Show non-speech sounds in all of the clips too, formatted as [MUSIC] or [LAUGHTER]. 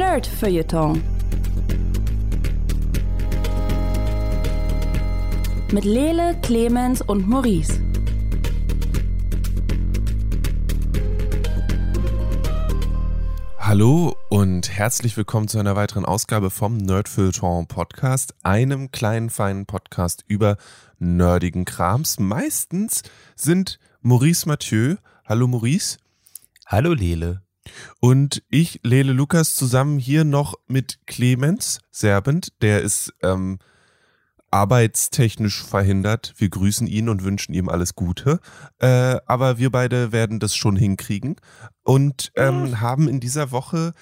Nerd Feuilleton. Mit Lele, Clemens und Maurice. Hallo und herzlich willkommen zu einer weiteren Ausgabe vom Nerdfilter Podcast, einem kleinen feinen Podcast über nerdigen Krams. Meistens sind Maurice Mathieu, hallo Maurice. Hallo Lele. Und ich, Lele Lukas, zusammen hier noch mit Clemens Serbent, der ist ähm, arbeitstechnisch verhindert. Wir grüßen ihn und wünschen ihm alles Gute. Äh, aber wir beide werden das schon hinkriegen und ähm, haben in dieser Woche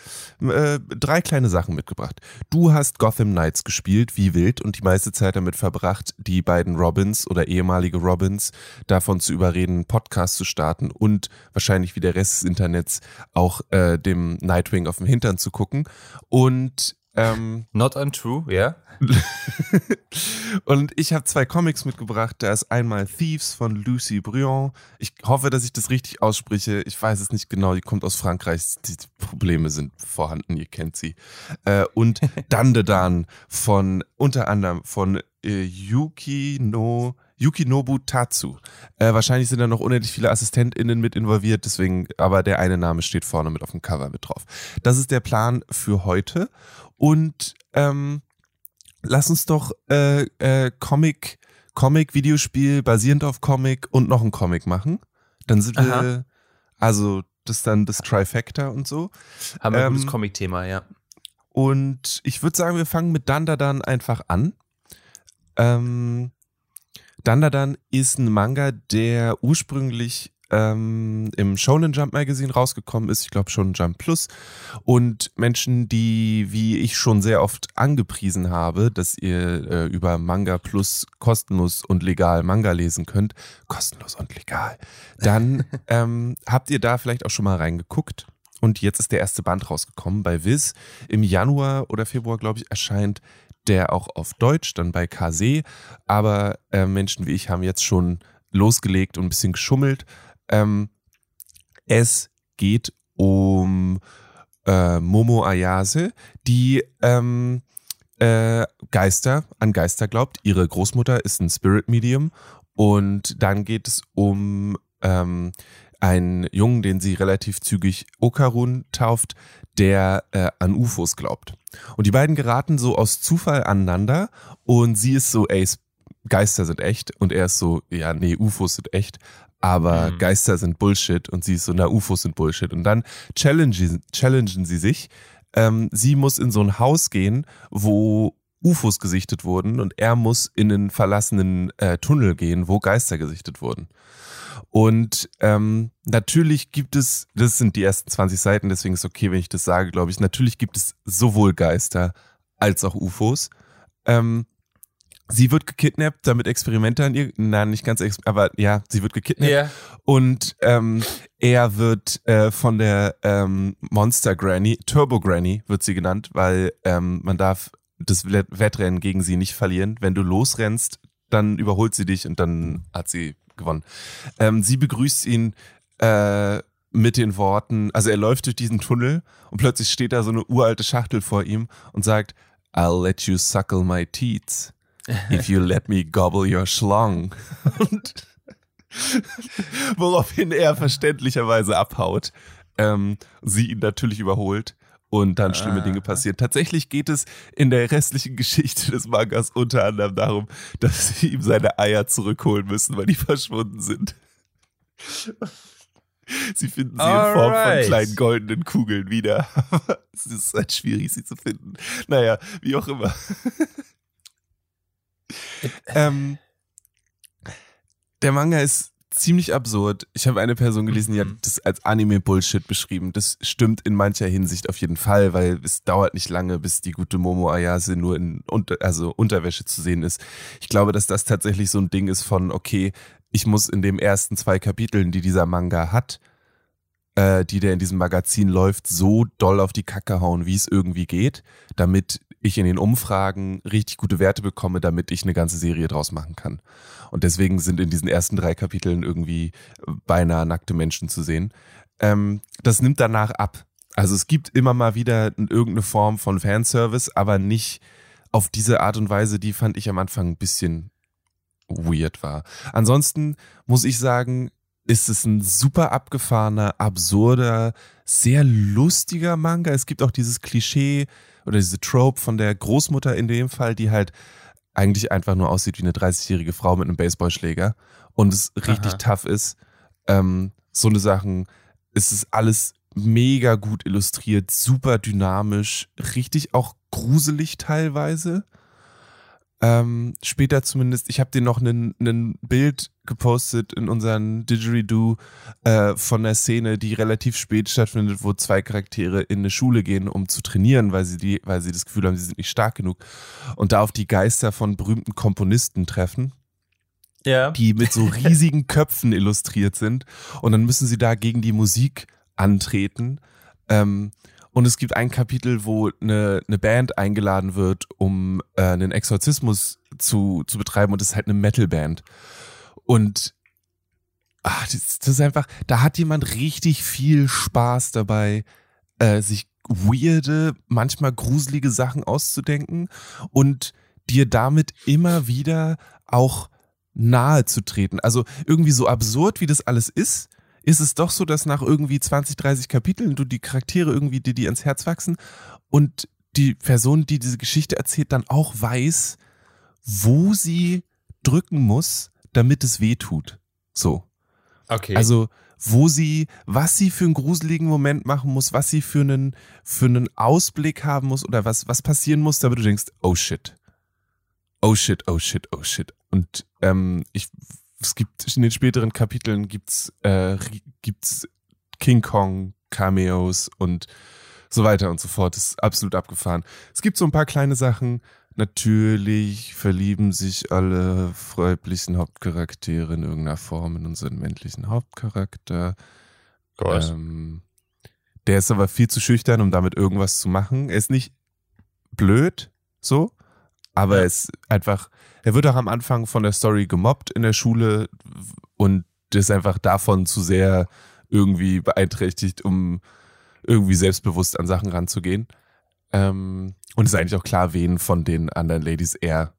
äh, drei kleine Sachen mitgebracht. Du hast Gotham Knights gespielt, wie wild, und die meiste Zeit damit verbracht, die beiden Robins oder ehemalige Robins davon zu überreden, einen Podcast zu starten und wahrscheinlich wie der Rest des Internets auch äh, dem Nightwing auf dem Hintern zu gucken. Und ähm, Not untrue, ja. [LAUGHS] und ich habe zwei Comics mitgebracht. Da ist einmal Thieves von Lucy Briand. Ich hoffe, dass ich das richtig ausspreche. Ich weiß es nicht genau. Die kommt aus Frankreich. Die Probleme sind vorhanden. Ihr kennt sie. Äh, und [LAUGHS] Dandedan von unter anderem von äh, Yuki no Yukinobu Tatsu. Äh, wahrscheinlich sind da noch unendlich viele AssistentInnen mit involviert, deswegen, aber der eine Name steht vorne mit auf dem Cover mit drauf. Das ist der Plan für heute. Und ähm, lass uns doch äh, äh, Comic, Comic, Videospiel basierend auf Comic und noch ein Comic machen. Dann sind Aha. wir, also das ist dann das Trifecta und so. Haben wir ähm, ein gutes Comic-Thema, ja. Und ich würde sagen, wir fangen mit Dandadan einfach an. Ähm, Dandadan ist ein Manga, der ursprünglich ähm, im Shonen Jump Magazine rausgekommen ist, ich glaube schon Jump Plus. Und Menschen, die, wie ich schon sehr oft angepriesen habe, dass ihr äh, über Manga Plus kostenlos und legal Manga lesen könnt, kostenlos und legal, dann [LAUGHS] ähm, habt ihr da vielleicht auch schon mal reingeguckt. Und jetzt ist der erste Band rausgekommen bei Viz. Im Januar oder Februar, glaube ich, erscheint der auch auf Deutsch, dann bei Kase. Aber äh, Menschen wie ich haben jetzt schon losgelegt und ein bisschen geschummelt. Ähm, es geht um äh, Momo Ayase, die ähm, äh, Geister, an Geister glaubt. Ihre Großmutter ist ein Spirit Medium. Und dann geht es um ähm, einen Jungen, den sie relativ zügig Okarun tauft, der äh, an UFOs glaubt. Und die beiden geraten so aus Zufall aneinander und sie ist so, ey, Geister sind echt und er ist so, ja, nee, UFOs sind echt, aber mhm. Geister sind Bullshit und sie ist so, na, UFOs sind Bullshit. Und dann challengen, challengen sie sich. Ähm, sie muss in so ein Haus gehen, wo UFOs gesichtet wurden und er muss in einen verlassenen äh, Tunnel gehen, wo Geister gesichtet wurden. Und ähm, natürlich gibt es, das sind die ersten 20 Seiten, deswegen ist es okay, wenn ich das sage, glaube ich. Natürlich gibt es sowohl Geister als auch UFOs. Ähm, sie wird gekidnappt, damit Experimente an ihr, nein, nicht ganz, aber ja, sie wird gekidnappt. Yeah. Und ähm, er wird äh, von der ähm, Monster Granny, Turbo Granny wird sie genannt, weil ähm, man darf das Wettrennen gegen sie nicht verlieren. Wenn du losrennst, dann überholt sie dich und dann hat sie gewonnen. Ähm, sie begrüßt ihn äh, mit den Worten, also er läuft durch diesen Tunnel und plötzlich steht da so eine uralte Schachtel vor ihm und sagt, I'll let you suckle my teats if you let me gobble your schlong. [LAUGHS] und woraufhin er verständlicherweise abhaut. Ähm, sie ihn natürlich überholt und dann schlimme Dinge passieren. Tatsächlich geht es in der restlichen [LAUGHS] Geschichte des Mangas unter anderem darum, dass sie ihm seine Eier zurückholen müssen, weil die verschwunden sind. Sie finden sie All in Form von kleinen goldenen Kugeln wieder. [LAUGHS] es ist halt schwierig, sie zu finden. Naja, wie auch immer. ähm, der Manga ist ziemlich absurd. Ich habe eine Person gelesen, die hat mhm. das als Anime-Bullshit beschrieben. Das stimmt in mancher Hinsicht auf jeden Fall, weil es dauert nicht lange, bis die gute Momo Ayase nur in unter, also Unterwäsche zu sehen ist. Ich glaube, dass das tatsächlich so ein Ding ist von, okay, ich muss in den ersten zwei Kapiteln, die dieser Manga hat, äh, die der in diesem Magazin läuft, so doll auf die Kacke hauen, wie es irgendwie geht, damit ich in den Umfragen richtig gute Werte bekomme, damit ich eine ganze Serie draus machen kann. Und deswegen sind in diesen ersten drei Kapiteln irgendwie beinahe nackte Menschen zu sehen. Ähm, das nimmt danach ab. Also es gibt immer mal wieder irgendeine Form von Fanservice, aber nicht auf diese Art und Weise, die fand ich am Anfang ein bisschen weird war. Ansonsten muss ich sagen, ist es ein super abgefahrener, absurder, sehr lustiger Manga. Es gibt auch dieses Klischee oder diese Trope von der Großmutter in dem Fall, die halt eigentlich einfach nur aussieht wie eine 30-jährige Frau mit einem Baseballschläger und es richtig Aha. tough ist. Ähm, so eine Sachen, es ist alles mega gut illustriert, super dynamisch, richtig auch gruselig teilweise. Ähm, später zumindest, ich habe dir noch ein Bild gepostet in unseren Didgeridoo äh, von der Szene, die relativ spät stattfindet, wo zwei Charaktere in eine Schule gehen, um zu trainieren, weil sie, die, weil sie das Gefühl haben, sie sind nicht stark genug. Und da auf die Geister von berühmten Komponisten treffen. Ja. Die mit so riesigen [LAUGHS] Köpfen illustriert sind. Und dann müssen sie da gegen die Musik antreten. Ähm, und es gibt ein Kapitel, wo eine, eine Band eingeladen wird, um äh, einen Exorzismus zu, zu betreiben und es ist halt eine Metalband. Und ach, das, das, ist einfach, da hat jemand richtig viel Spaß dabei, äh, sich weirde, manchmal gruselige Sachen auszudenken und dir damit immer wieder auch nahe zu treten. Also irgendwie so absurd, wie das alles ist, ist es doch so, dass nach irgendwie 20, 30 Kapiteln du die Charaktere irgendwie dir die ans Herz wachsen und die Person, die diese Geschichte erzählt, dann auch weiß, wo sie drücken muss, damit es weh tut. So. Okay. Also, wo sie, was sie für einen gruseligen Moment machen muss, was sie für einen, für einen Ausblick haben muss oder was, was passieren muss, damit du denkst, oh shit. Oh shit, oh shit, oh shit. Und ähm, ich es gibt in den späteren Kapiteln gibt's äh, gibt's King Kong Cameos und so weiter und so fort. Das ist absolut abgefahren. Es gibt so ein paar kleine Sachen. Natürlich verlieben sich alle weiblichen Hauptcharaktere in irgendeiner Form in unseren männlichen Hauptcharakter. Ähm, der ist aber viel zu schüchtern, um damit irgendwas zu machen. Er ist nicht blöd, so, aber ja. er ist einfach, er wird auch am Anfang von der Story gemobbt in der Schule und ist einfach davon zu sehr irgendwie beeinträchtigt, um irgendwie selbstbewusst an Sachen ranzugehen. Ähm, und es ist eigentlich auch klar, wen von den anderen Ladies er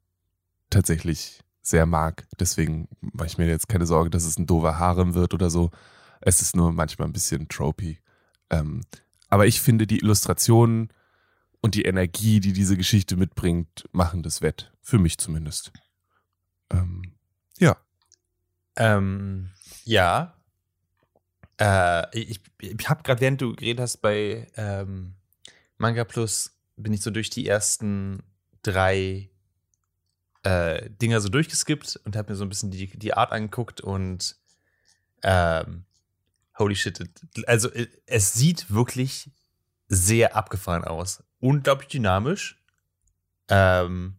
tatsächlich sehr mag. Deswegen mache ich mir jetzt keine Sorge, dass es ein doofer Harem wird oder so. Es ist nur manchmal ein bisschen tropey. Ähm, aber ich finde, die Illustrationen und die Energie, die diese Geschichte mitbringt, machen das wett. Für mich zumindest. Ähm, ja. Ähm, ja. Äh, ich ich habe gerade, während du geredet hast, bei ähm, Manga Plus bin ich so durch die ersten drei äh, Dinger so durchgeskippt und habe mir so ein bisschen die, die Art angeguckt und ähm, holy shit, also es sieht wirklich sehr abgefahren aus unglaublich dynamisch. Ähm,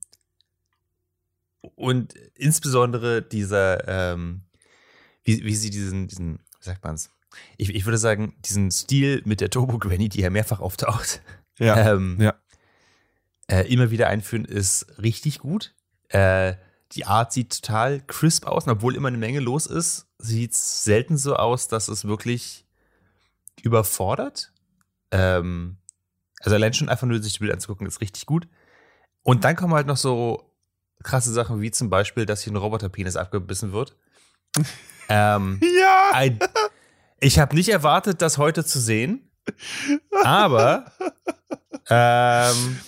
und insbesondere dieser, ähm, wie, wie sie diesen, diesen, wie sagt man's? Ich, ich würde sagen, diesen Stil mit der Turbo Granny, die ja mehrfach auftaucht, ja, ähm, ja. Äh, immer wieder einführen, ist richtig gut. Äh, die Art sieht total crisp aus, und obwohl immer eine Menge los ist, sieht es selten so aus, dass es wirklich überfordert. Ähm, also allein schon einfach nur sich die Bilder anzugucken, ist richtig gut. Und dann kommen halt noch so krasse Sachen, wie zum Beispiel, dass hier ein Roboterpenis abgebissen wird. [LAUGHS] ähm, ja! Ein, ich habe nicht erwartet, das heute zu sehen, aber [LAUGHS] ähm,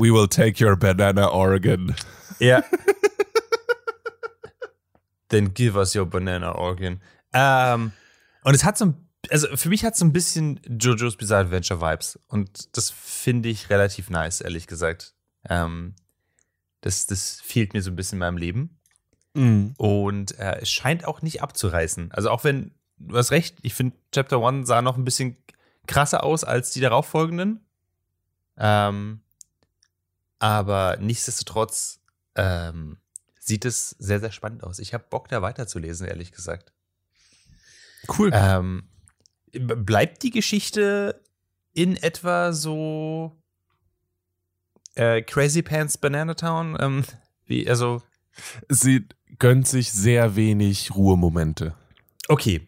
We will take your banana organ. Ja. [LAUGHS] Then give us your banana organ. Ähm, und es hat so ein also für mich hat es so ein bisschen JoJo's Bizarre Adventure Vibes und das finde ich relativ nice, ehrlich gesagt. Ähm, das, das fehlt mir so ein bisschen in meinem Leben. Mhm. Und äh, es scheint auch nicht abzureißen. Also auch wenn, du hast recht, ich finde Chapter 1 sah noch ein bisschen krasser aus als die darauffolgenden. Ähm, aber nichtsdestotrotz ähm, sieht es sehr, sehr spannend aus. Ich habe Bock, da weiterzulesen, ehrlich gesagt. Cool. Ähm, bleibt die Geschichte in etwa so äh, Crazy Pants Banana Town? Ähm, wie, also. Sie gönnt sich sehr wenig Ruhemomente. Okay.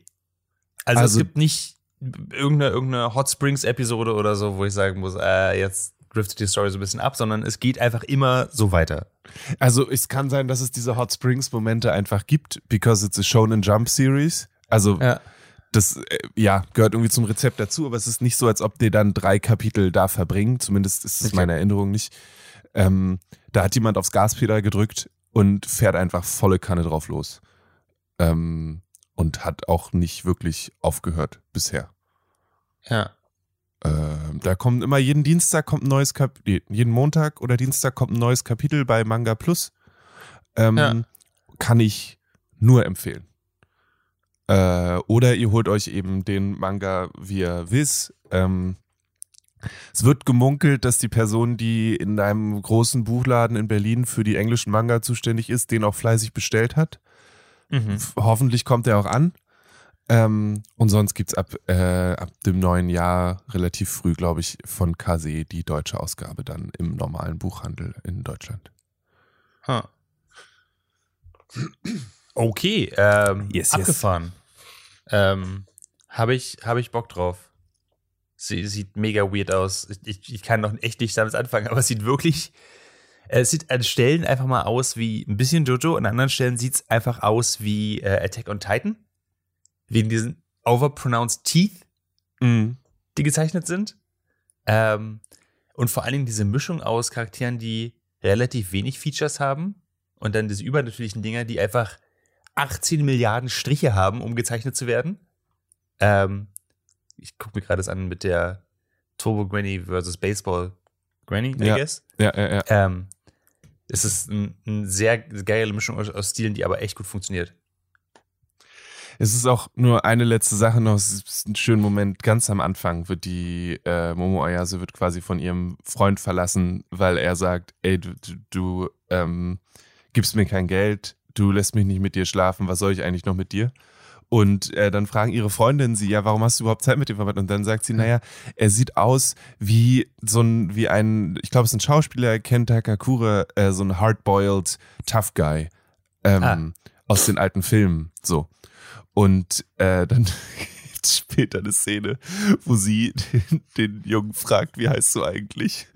Also, also, es gibt nicht irgendeine, irgendeine Hot Springs Episode oder so, wo ich sagen muss, äh, jetzt driftet die Story so ein bisschen ab, sondern es geht einfach immer so weiter. Also es kann sein, dass es diese Hot Springs Momente einfach gibt, because it's a Shonen Jump Series. Also Ja. das äh, ja gehört irgendwie zum Rezept dazu, aber es ist nicht so, als ob die dann drei Kapitel da verbringen. Zumindest ist es meine Erinnerung nicht. Ähm, da hat jemand aufs Gaspedal gedrückt und fährt einfach volle Kanne drauf los. Ähm, und hat auch nicht wirklich aufgehört bisher. Ja. Ähm, da kommt immer jeden Dienstag kommt ein neues Kapitel, jeden Montag oder Dienstag kommt ein neues Kapitel bei Manga Plus. Ähm, Ja. Kann ich nur empfehlen. Äh, oder ihr holt euch eben den Manga via Viz. Ähm, es wird gemunkelt, dass die Person, die in einem großen Buchladen in Berlin für die englischen Manga zuständig ist, den auch fleißig bestellt hat. Mhm. Hoffentlich kommt er auch an. Ähm, und sonst gibt's ab, äh, ab dem neuen Jahr relativ früh, glaube ich, von KC die deutsche Ausgabe dann im normalen Buchhandel in Deutschland. Huh. Okay, ähm, Yes, yes. abgefahren. Ähm, Habe ich, hab ich Bock drauf. Sie sieht mega weird aus. Ich, ich, kann noch echt nicht damit anfangen, [LAUGHS] aber es sieht wirklich. Es sieht an Stellen einfach mal aus wie ein bisschen Jojo, an anderen Stellen sieht es einfach aus wie äh, Attack on Titan. Wegen diesen overpronounced Teeth, die gezeichnet sind. Ähm, und vor allen Dingen diese Mischung aus Charakteren, die relativ wenig Features haben und dann diese übernatürlichen Dinger, die einfach 18 Milliarden Striche haben, um gezeichnet zu werden. Ähm, ich gucke mir gerade das an mit der Turbo Granny versus Baseball Granny, I Ja. guess. Ja, ja, ja. Ähm, es ist eine ein sehr geile Mischung aus, aus Stilen, die aber echt gut funktioniert. Es ist auch nur eine letzte Sache noch. Es ist ein schöner Moment. Ganz am Anfang wird die äh, Momo Ayase wird quasi von ihrem Freund verlassen, weil er sagt, ey, du, du, du ähm, gibst mir kein Geld, du lässt mich nicht mit dir schlafen, was soll ich eigentlich noch mit dir? Und äh, dann fragen ihre Freundinnen sie, ja, warum hast du überhaupt Zeit mit ihm verbracht? Und dann sagt sie, naja, er sieht aus wie so ein, wie ein, ich glaube, es ist ein Schauspieler, Kenta Kakure, äh, so ein hardboiled Tough Guy ähm, Ah. aus den alten Filmen, so. Und äh, dann [LAUGHS] gibt's später eine Szene, wo sie den, den Jungen fragt, wie heißt du eigentlich?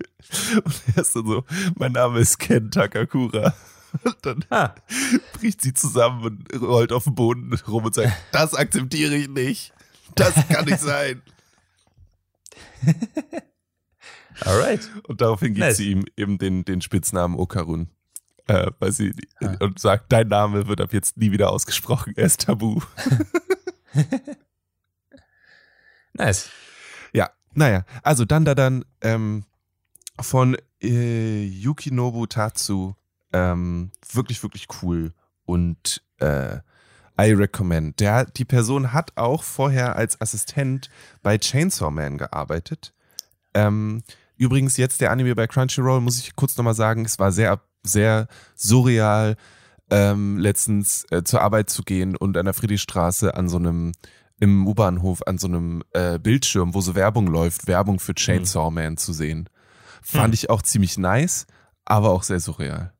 Und er ist dann so, mein Name ist Ken Takakura. Und dann Ah, bricht sie zusammen und rollt auf den Boden rum und sagt, das akzeptiere ich nicht. Das kann nicht sein. [LAUGHS] alright. Und daraufhin gibt Nice. sie ihm eben den, den Spitznamen Okarun. Äh, weil sie Ah. und sagt, dein Name wird ab jetzt nie wieder ausgesprochen, er ist tabu. [LAUGHS] Nice. Ja, naja, also dann da dann ähm, von äh, Yukinobu Tatsu ähm, wirklich, wirklich cool und äh, I recommend. Der, die Person hat auch vorher als Assistent bei Chainsaw Man gearbeitet. Ähm, übrigens jetzt der Anime bei Crunchyroll, muss ich kurz nochmal sagen, es war sehr, sehr surreal, ähm, letztens äh, zur Arbeit zu gehen und an der Friedrichstraße an so einem im U-Bahnhof an so einem äh, Bildschirm, wo so Werbung läuft, Werbung für Chainsaw Man zu sehen. Fand Hm. ich auch ziemlich nice, aber auch sehr surreal.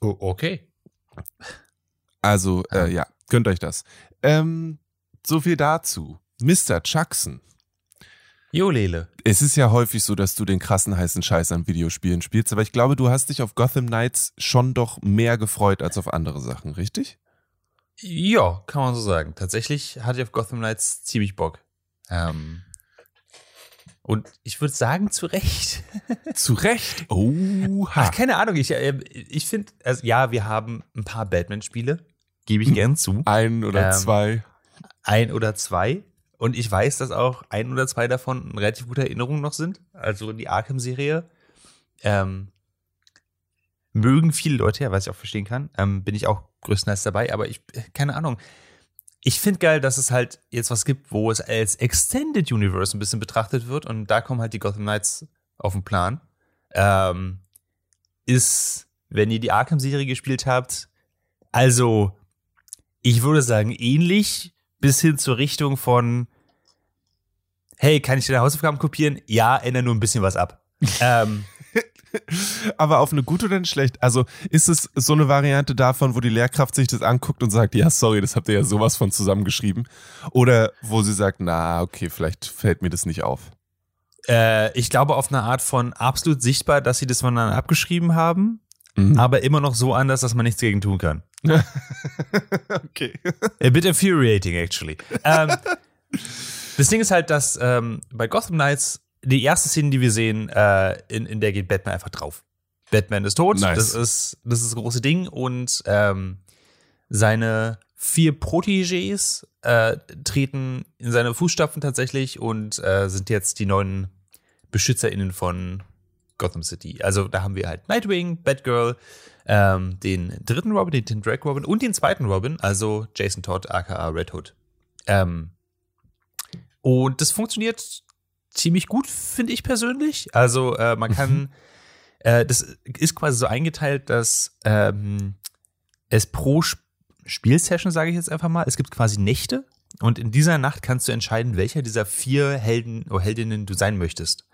Oh, okay. Also, äh, ja, gönnt euch das. Ähm, so viel dazu. Mr. Jackson. Jo, Lele. Es ist ja häufig so, dass du den krassen heißen Scheiß an Videospielen spielst, aber ich glaube, du hast dich auf Gotham Knights schon doch mehr gefreut als auf andere Sachen, richtig? Ja, kann man so sagen. Tatsächlich hatte ich auf Gotham Knights ziemlich Bock. Ähm, und ich würde sagen, zu Recht. [LAUGHS] Zu Recht. Oha. Ach, keine Ahnung. Ich, äh, ich finde, also, ja, wir haben ein paar Batman-Spiele. Gebe ich [LAUGHS] gern zu. Ein oder Ähm, zwei. Ein oder zwei. Und ich weiß, dass auch ein oder zwei davon eine relativ gute Erinnerungen noch sind. Also die Arkham-Serie. Ähm, mögen viele Leute, ja, was ich auch verstehen kann. Ähm, bin ich auch größtenteils dabei, aber ich, äh, keine Ahnung. Ich finde geil, dass es halt jetzt was gibt, wo es als Extended Universe ein bisschen betrachtet wird und da kommen halt die Gotham Knights auf den Plan. Ähm, ist, wenn ihr die Arkham-Serie gespielt habt, also, ich würde sagen, ähnlich bis hin zur Richtung von, hey, kann ich deine Hausaufgaben kopieren? Ja, ändere nur ein bisschen was ab. [LAUGHS] ähm, Aber auf eine gute oder eine schlecht? Also ist es so eine Variante davon, wo die Lehrkraft sich das anguckt und sagt, ja, sorry, das habt ihr ja sowas von zusammengeschrieben? Oder wo sie sagt, na, okay, vielleicht fällt mir das nicht auf? Äh, ich glaube auf eine Art von absolut sichtbar, dass sie das voneinander abgeschrieben haben, mhm. aber immer noch so anders, dass man nichts gegen tun kann. [LAUGHS] okay. A bit infuriating, actually. Ähm, das Ding ist halt, dass ähm, bei Gotham Knights die erste Szene, die wir sehen, äh, in, in der geht Batman einfach drauf. Batman ist tot, nice. das, ist, das ist das große Ding und ähm, seine vier Protégés äh, treten in seine Fußstapfen tatsächlich und äh, sind jetzt die neuen BeschützerInnen von Gotham City. Also da haben wir halt Nightwing, Batgirl, ähm, den dritten Robin, den Tim Drake Robin und den zweiten Robin, also Jason Todd aka Red Hood. Ähm, und das funktioniert ziemlich gut, finde ich persönlich. Also äh, man kann, mhm. äh, das ist quasi so eingeteilt, dass ähm, es pro Sp Spielsession, sage ich jetzt einfach mal, es gibt quasi Nächte und in dieser Nacht kannst du entscheiden, welcher dieser vier Helden oder Heldinnen du sein möchtest.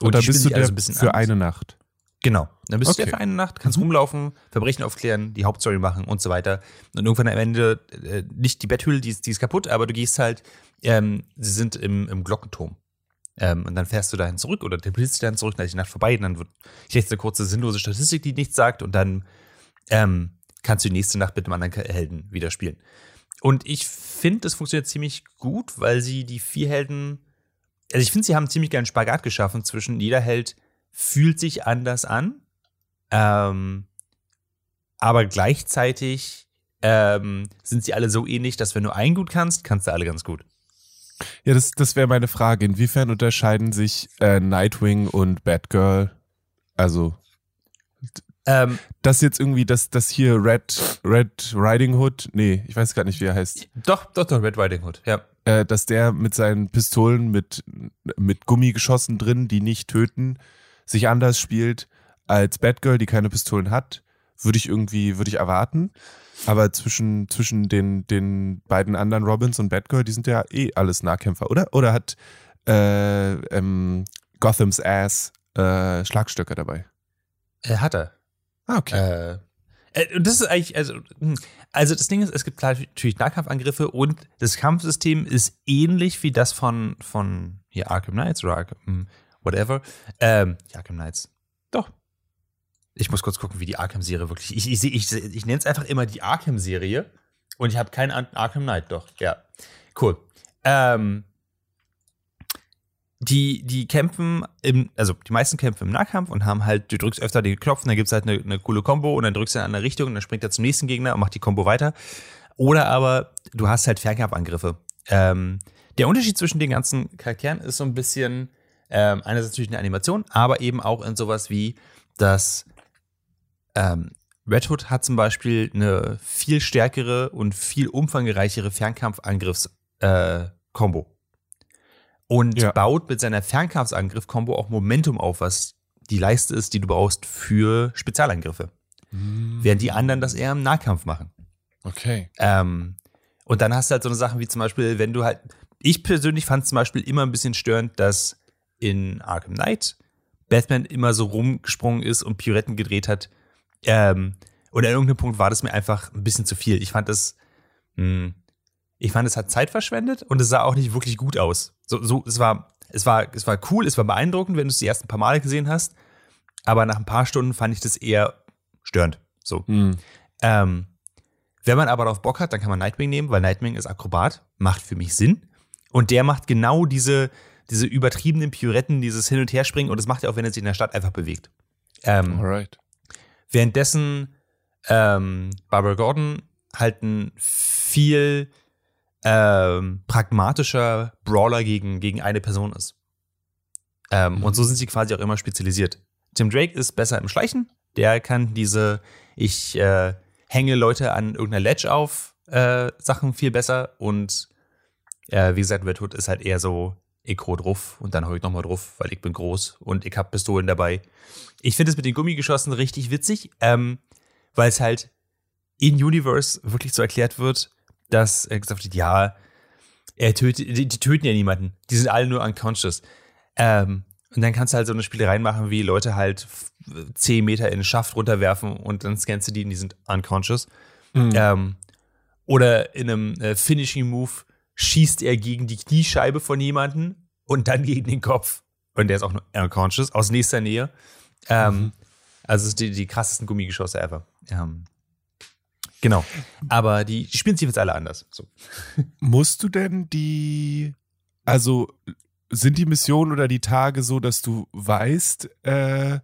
Und, da bist du also ein für anders. eine Nacht. Genau. Dann bist okay. du der für eine Nacht, kannst mhm. rumlaufen, Verbrechen aufklären, die Hauptstory machen und so weiter. Und irgendwann am Ende, äh, nicht die Betthülle, die, die ist kaputt, aber du gehst halt, ähm, sie sind im, im Glockenturm. Ähm, und dann fährst du dahin zurück oder teleportierst dann zurück, dann ist die Nacht vorbei, und dann wird jetzt eine kurze sinnlose Statistik, die nichts sagt, und dann ähm, kannst du die nächste Nacht mit einem anderen Helden wieder spielen. Und ich finde, das funktioniert ziemlich gut, weil sie die vier Helden, also ich finde, sie haben ziemlich geilen Spagat geschaffen zwischen jeder Held fühlt sich anders an, ähm, aber gleichzeitig ähm, sind sie alle so ähnlich, dass wenn du einen gut kannst, kannst du alle ganz gut. Ja, das, das wäre meine Frage. Inwiefern unterscheiden sich äh, Nightwing und Batgirl? Also, ähm, das jetzt irgendwie, das, das hier Red, Red Riding Hood, nee, ich weiß gar nicht, wie er heißt. Doch, doch, doch, Red Riding Hood, ja. Äh, dass der mit seinen Pistolen mit, mit Gummigeschossen drin, die nicht töten, sich anders spielt als Batgirl, die keine Pistolen hat, würde ich irgendwie, würde ich erwarten. Aber zwischen, zwischen den, den beiden anderen Robins und Batgirl, die sind ja eh alles Nahkämpfer, oder? Oder hat äh, ähm, Gothams Ass äh, Schlagstöcke dabei? Er hat er. Ah, okay. Äh, äh, und das ist eigentlich, also, hm, also das Ding ist, es gibt natürlich Nahkampfangriffe und das Kampfsystem ist ähnlich wie das von, von hier Arkham Knights oder Arkham, hm, whatever. Ähm, Arkham Knights. Doch, ich muss kurz gucken, wie die Arkham-Serie wirklich. Ich, ich, ich, ich nenne es einfach immer die Arkham-Serie. Und ich habe keinen Arkham Knight, doch. Ja. Cool. Ähm, die, die kämpfen im, also die meisten kämpfen im Nahkampf und haben halt, du drückst öfter den Knopf und dann gibt es halt eine, eine coole Combo und dann drückst du in eine andere Richtung und dann springt er zum nächsten Gegner und macht die Combo weiter. Oder aber du hast halt Fernkampfangriffe. Ähm, der Unterschied zwischen den ganzen Charakteren ist so ein bisschen, ähm, einerseits natürlich eine Animation, aber eben auch in sowas wie, dass ähm, Red Hood hat zum Beispiel eine viel stärkere und viel umfangreichere Fernkampfangriffs-Kombo. Äh, und ja. baut mit seiner Fernkampfangriff-Kombo auch Momentum auf, was die Leiste ist, die du brauchst für Spezialangriffe. Mhm. Während die anderen das eher im Nahkampf machen. Okay. Ähm, und dann hast du halt so eine Sachen wie zum Beispiel, wenn du halt, ich persönlich fand zum Beispiel immer ein bisschen störend, dass in Arkham Knight Batman immer so rumgesprungen ist und Pirouetten gedreht hat, ähm, und an irgendeinem Punkt war das mir einfach ein bisschen zu viel. Ich fand das, mh, hm, ich fand, es hat Zeit verschwendet und es sah auch nicht wirklich gut aus. So, so, es war, es war, es war cool, es war beeindruckend, wenn du es die ersten paar Male gesehen hast. Aber nach ein paar Stunden fand ich das eher störend. So. Mhm. Ähm, wenn man aber darauf Bock hat, dann kann man Nightwing nehmen, weil Nightwing ist Akrobat, macht für mich Sinn. Und der macht genau diese, diese übertriebenen Pirouetten, dieses Hin- und Herspringen und das macht er auch, wenn er sich in der Stadt einfach bewegt. Ähm, Alright. Währenddessen ähm, Barbara Gordon halt ein viel ähm, pragmatischer Brawler gegen, gegen eine Person ist. Ähm, mhm. Und so sind sie quasi auch immer spezialisiert. Tim Drake ist besser im Schleichen. Der kann diese, ich äh, hänge Leute an irgendeiner Ledge auf, äh, Sachen viel besser. Und äh, wie gesagt, Red Hood ist halt eher so, ich hau drauf und dann hau ich nochmal drauf, weil ich bin groß und ich hab Pistolen dabei. Ich finde es mit den Gummigeschossen richtig witzig, ähm, weil es halt in Universe wirklich so erklärt wird, dass er gesagt wird, ja, er tötet, die, die, töten ja niemanden. Die sind alle nur unconscious. Ähm, Und dann kannst du halt so eine Spielerei machen, wie Leute halt f- 10 Meter in den Schaft runterwerfen und dann scannst du die und die sind unconscious. Ähm, oder in einem äh, Finishing Move schießt er gegen die Kniescheibe von jemandem und dann gegen den Kopf. Und der ist auch nur unconscious, aus nächster Nähe. Ähm, Also es sind die, die krassesten Gummigeschosse ever. Ähm, genau. Aber die, die spielen sich jetzt alle anders. So. [LAUGHS] Musst du denn die, also sind die Missionen oder die Tage so, dass du weißt, äh,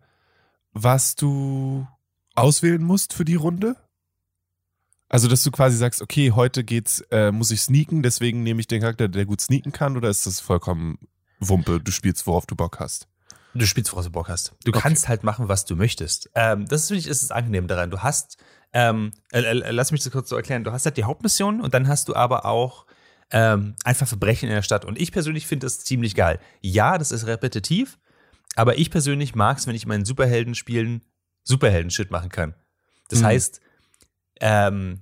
was du auswählen musst für die Runde? Also, dass du quasi sagst, okay, heute geht's, äh, muss ich sneaken, deswegen nehme ich den Charakter, der gut sneaken kann, oder ist das vollkommen Wumpe, du spielst, worauf du Bock hast? Du spielst, woraus du Bock hast. Du Okay. kannst halt machen, was du möchtest. Ähm, das finde ich, ist das angenehm daran. Du hast, ähm, äh, äh, lass mich das kurz so erklären, du hast halt die Hauptmission und dann hast du aber auch ähm, einfach Verbrechen in der Stadt. Und ich persönlich finde das ziemlich geil. Ja, das ist repetitiv, aber ich persönlich mag es, wenn ich in meinen Superhelden-Spielen Superhelden-Shit machen kann. Das Mhm. heißt, ähm,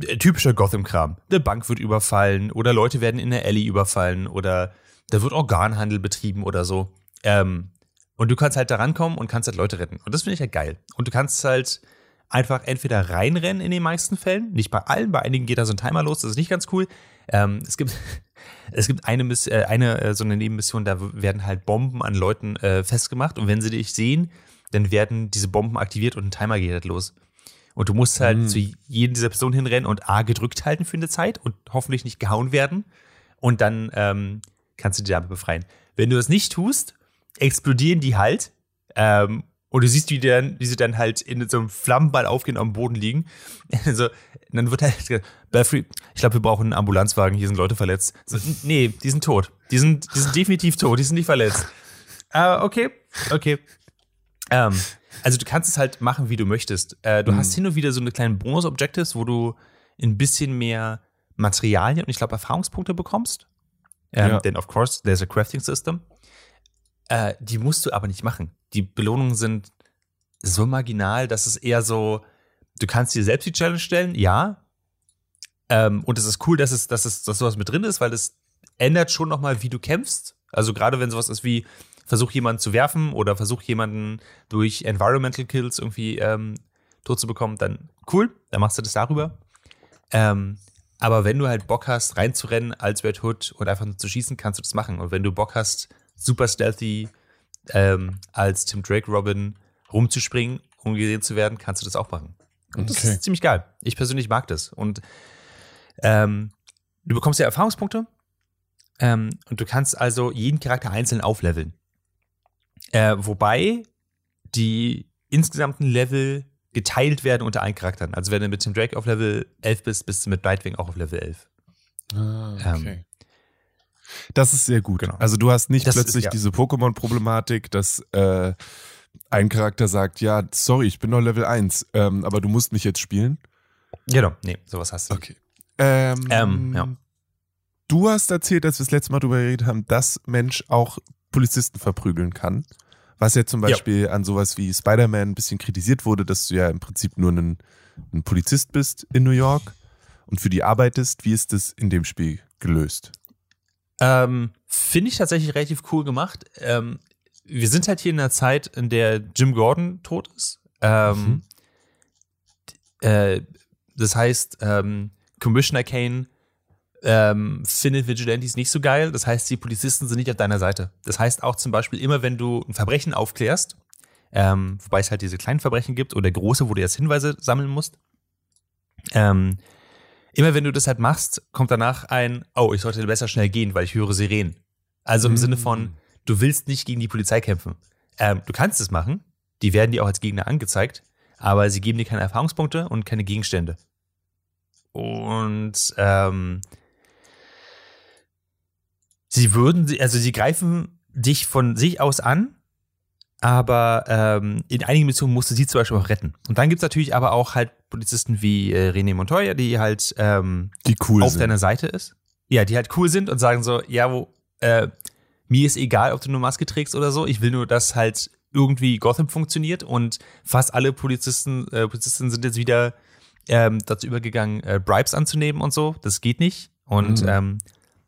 äh, typischer Gotham-Kram. Eine Bank wird überfallen oder Leute werden in der Alley überfallen oder da wird Organhandel betrieben oder so. Ähm, und du kannst halt da rankommen und kannst halt Leute retten. Und das finde ich halt geil. Und du kannst halt einfach entweder reinrennen in den meisten Fällen, nicht bei allen, bei einigen geht da so ein Timer los, das ist nicht ganz cool. Ähm, es gibt, [LAUGHS] es gibt eine, Miss, äh, eine äh, so eine Nebenmission, da werden halt Bomben an Leuten äh, festgemacht und wenn sie dich sehen, dann werden diese Bomben aktiviert und ein Timer geht halt los. Und du musst halt Mhm. zu jedem dieser Personen hinrennen und A gedrückt halten für eine Zeit und hoffentlich nicht gehauen werden. Und dann ähm, kannst du die Dame befreien. Wenn du das nicht tust, explodieren die halt. Ähm, und du siehst, wie, die dann, wie sie dann halt in so einem Flammenball aufgehen und am Boden liegen. [LAUGHS] Also, dann wird halt gesagt, Belfry, ich glaube, wir brauchen einen Ambulanzwagen, hier sind Leute verletzt. So, nee, die sind tot. Die sind, die sind definitiv tot, die sind nicht verletzt. Äh, okay, okay. Ähm, also du kannst es halt machen, wie du möchtest. Äh, du hast hin und wieder so eine kleine Bonus-Objectives, wo du ein bisschen mehr Materialien und ich glaube Erfahrungspunkte bekommst. Ähm, Ja. Denn of course, there's a crafting system. Äh, die musst du aber nicht machen. Die Belohnungen sind so marginal, dass es eher so, du kannst dir selbst die Challenge stellen, ja. Ähm, und es ist cool, dass es, dass es, dass sowas mit drin ist, weil das ändert schon nochmal, wie du kämpfst. Also gerade wenn sowas ist wie, versuch jemanden zu werfen oder versuch jemanden durch Environmental Kills irgendwie ähm, tot zu bekommen, dann cool, dann machst du das darüber. Ähm, aber wenn du halt Bock hast, reinzurennen als Red Hood und einfach nur zu schießen, kannst du das machen. Und wenn du Bock hast, super stealthy ähm, als Tim Drake Robin rumzuspringen, um gesehen zu werden, kannst du das auch machen. Und das Okay. ist ziemlich geil. Ich persönlich mag das. Und ähm, du bekommst ja Erfahrungspunkte ähm, und du kannst also jeden Charakter einzeln aufleveln. Äh, wobei die insgesamten Level geteilt werden unter allen Charakteren. Also wenn du mit Tim Drake auf Level 11 bist, bist du mit Nightwing auch auf Level 11. Ah, Ähm, Das ist sehr gut. Genau. Also du hast nicht Das ist- plötzlich ja. diese Pokémon-Problematik, dass äh, ein Charakter sagt, ja, sorry, ich bin noch Level 1, ähm, aber du musst mich jetzt spielen. Genau, nee, sowas hast du. Okay. Ähm, Ähm, ja. Du hast erzählt, als wir das letzte Mal drüber geredet haben, dass Mensch auch Polizisten verprügeln kann. Was ja zum Ja. Beispiel an sowas wie Spider-Man ein bisschen kritisiert wurde, dass du ja im Prinzip nur ein, ein Polizist bist in New York und für die arbeitest. Wie ist das in dem Spiel gelöst? Ähm, Finde ich tatsächlich relativ cool gemacht. Ähm, wir sind halt hier in einer Zeit, in der Jim Gordon tot ist. Ähm, äh, das heißt, ähm, Commissioner Kane ähm, findet Vigilantes nicht so geil. Das heißt, die Polizisten sind nicht auf deiner Seite. Das heißt auch zum Beispiel, immer wenn du ein Verbrechen aufklärst, ähm, wobei es halt diese kleinen Verbrechen gibt oder große, wo du jetzt Hinweise sammeln musst, ähm, immer wenn du das halt machst, kommt danach ein, oh, ich sollte besser schnell gehen, weil ich höre Sirenen. Also im Mm. Sinne von, du willst nicht gegen die Polizei kämpfen. Ähm, du kannst es machen, die werden dir auch als Gegner angezeigt, aber sie geben dir keine Erfahrungspunkte und keine Gegenstände. Und ähm, sie würden, also sie greifen dich von sich aus an, aber ähm, in einigen Missionen musst du sie zum Beispiel auch retten. Und dann gibt's natürlich aber auch halt Polizisten wie äh, René Montoya, die halt ähm, Die cool auf sind. deiner Seite ist. Ja, die halt cool sind und sagen so, ja, wo, äh, mir ist egal, ob du eine Maske trägst oder so. Ich will nur, dass halt irgendwie Gotham funktioniert und fast alle Polizisten, äh, Polizisten sind jetzt wieder ähm, dazu übergegangen, äh, Bribes anzunehmen und so. Das geht nicht. Und Mhm. ähm,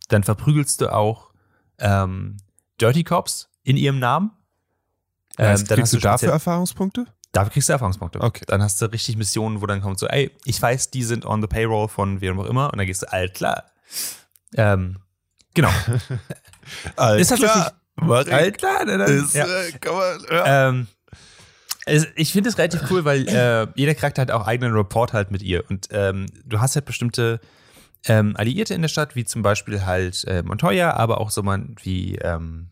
dann verprügelst du auch ähm, Dirty Cops, in ihrem Namen. Ähm, dann kriegst du dafür Erfahrungspunkte? Dafür kriegst du Erfahrungspunkte. Okay. Dann hast du richtig Missionen, wo dann kommt so, ey, ich weiß, die sind on the payroll von wem auch immer. Und dann gehst du, all klar. Ähm, genau. [LAUGHS] All ist tatsächlich, Mach ich. all klar. Ne, dann, Ist, ja. äh, man, ja. ähm, ich finde es relativ cool, weil äh, jeder Charakter hat auch eigenen Report halt mit ihr. Und ähm, du hast halt bestimmte ähm, Alliierte in der Stadt, wie zum Beispiel halt äh, Montoya, aber auch so man wie, ähm,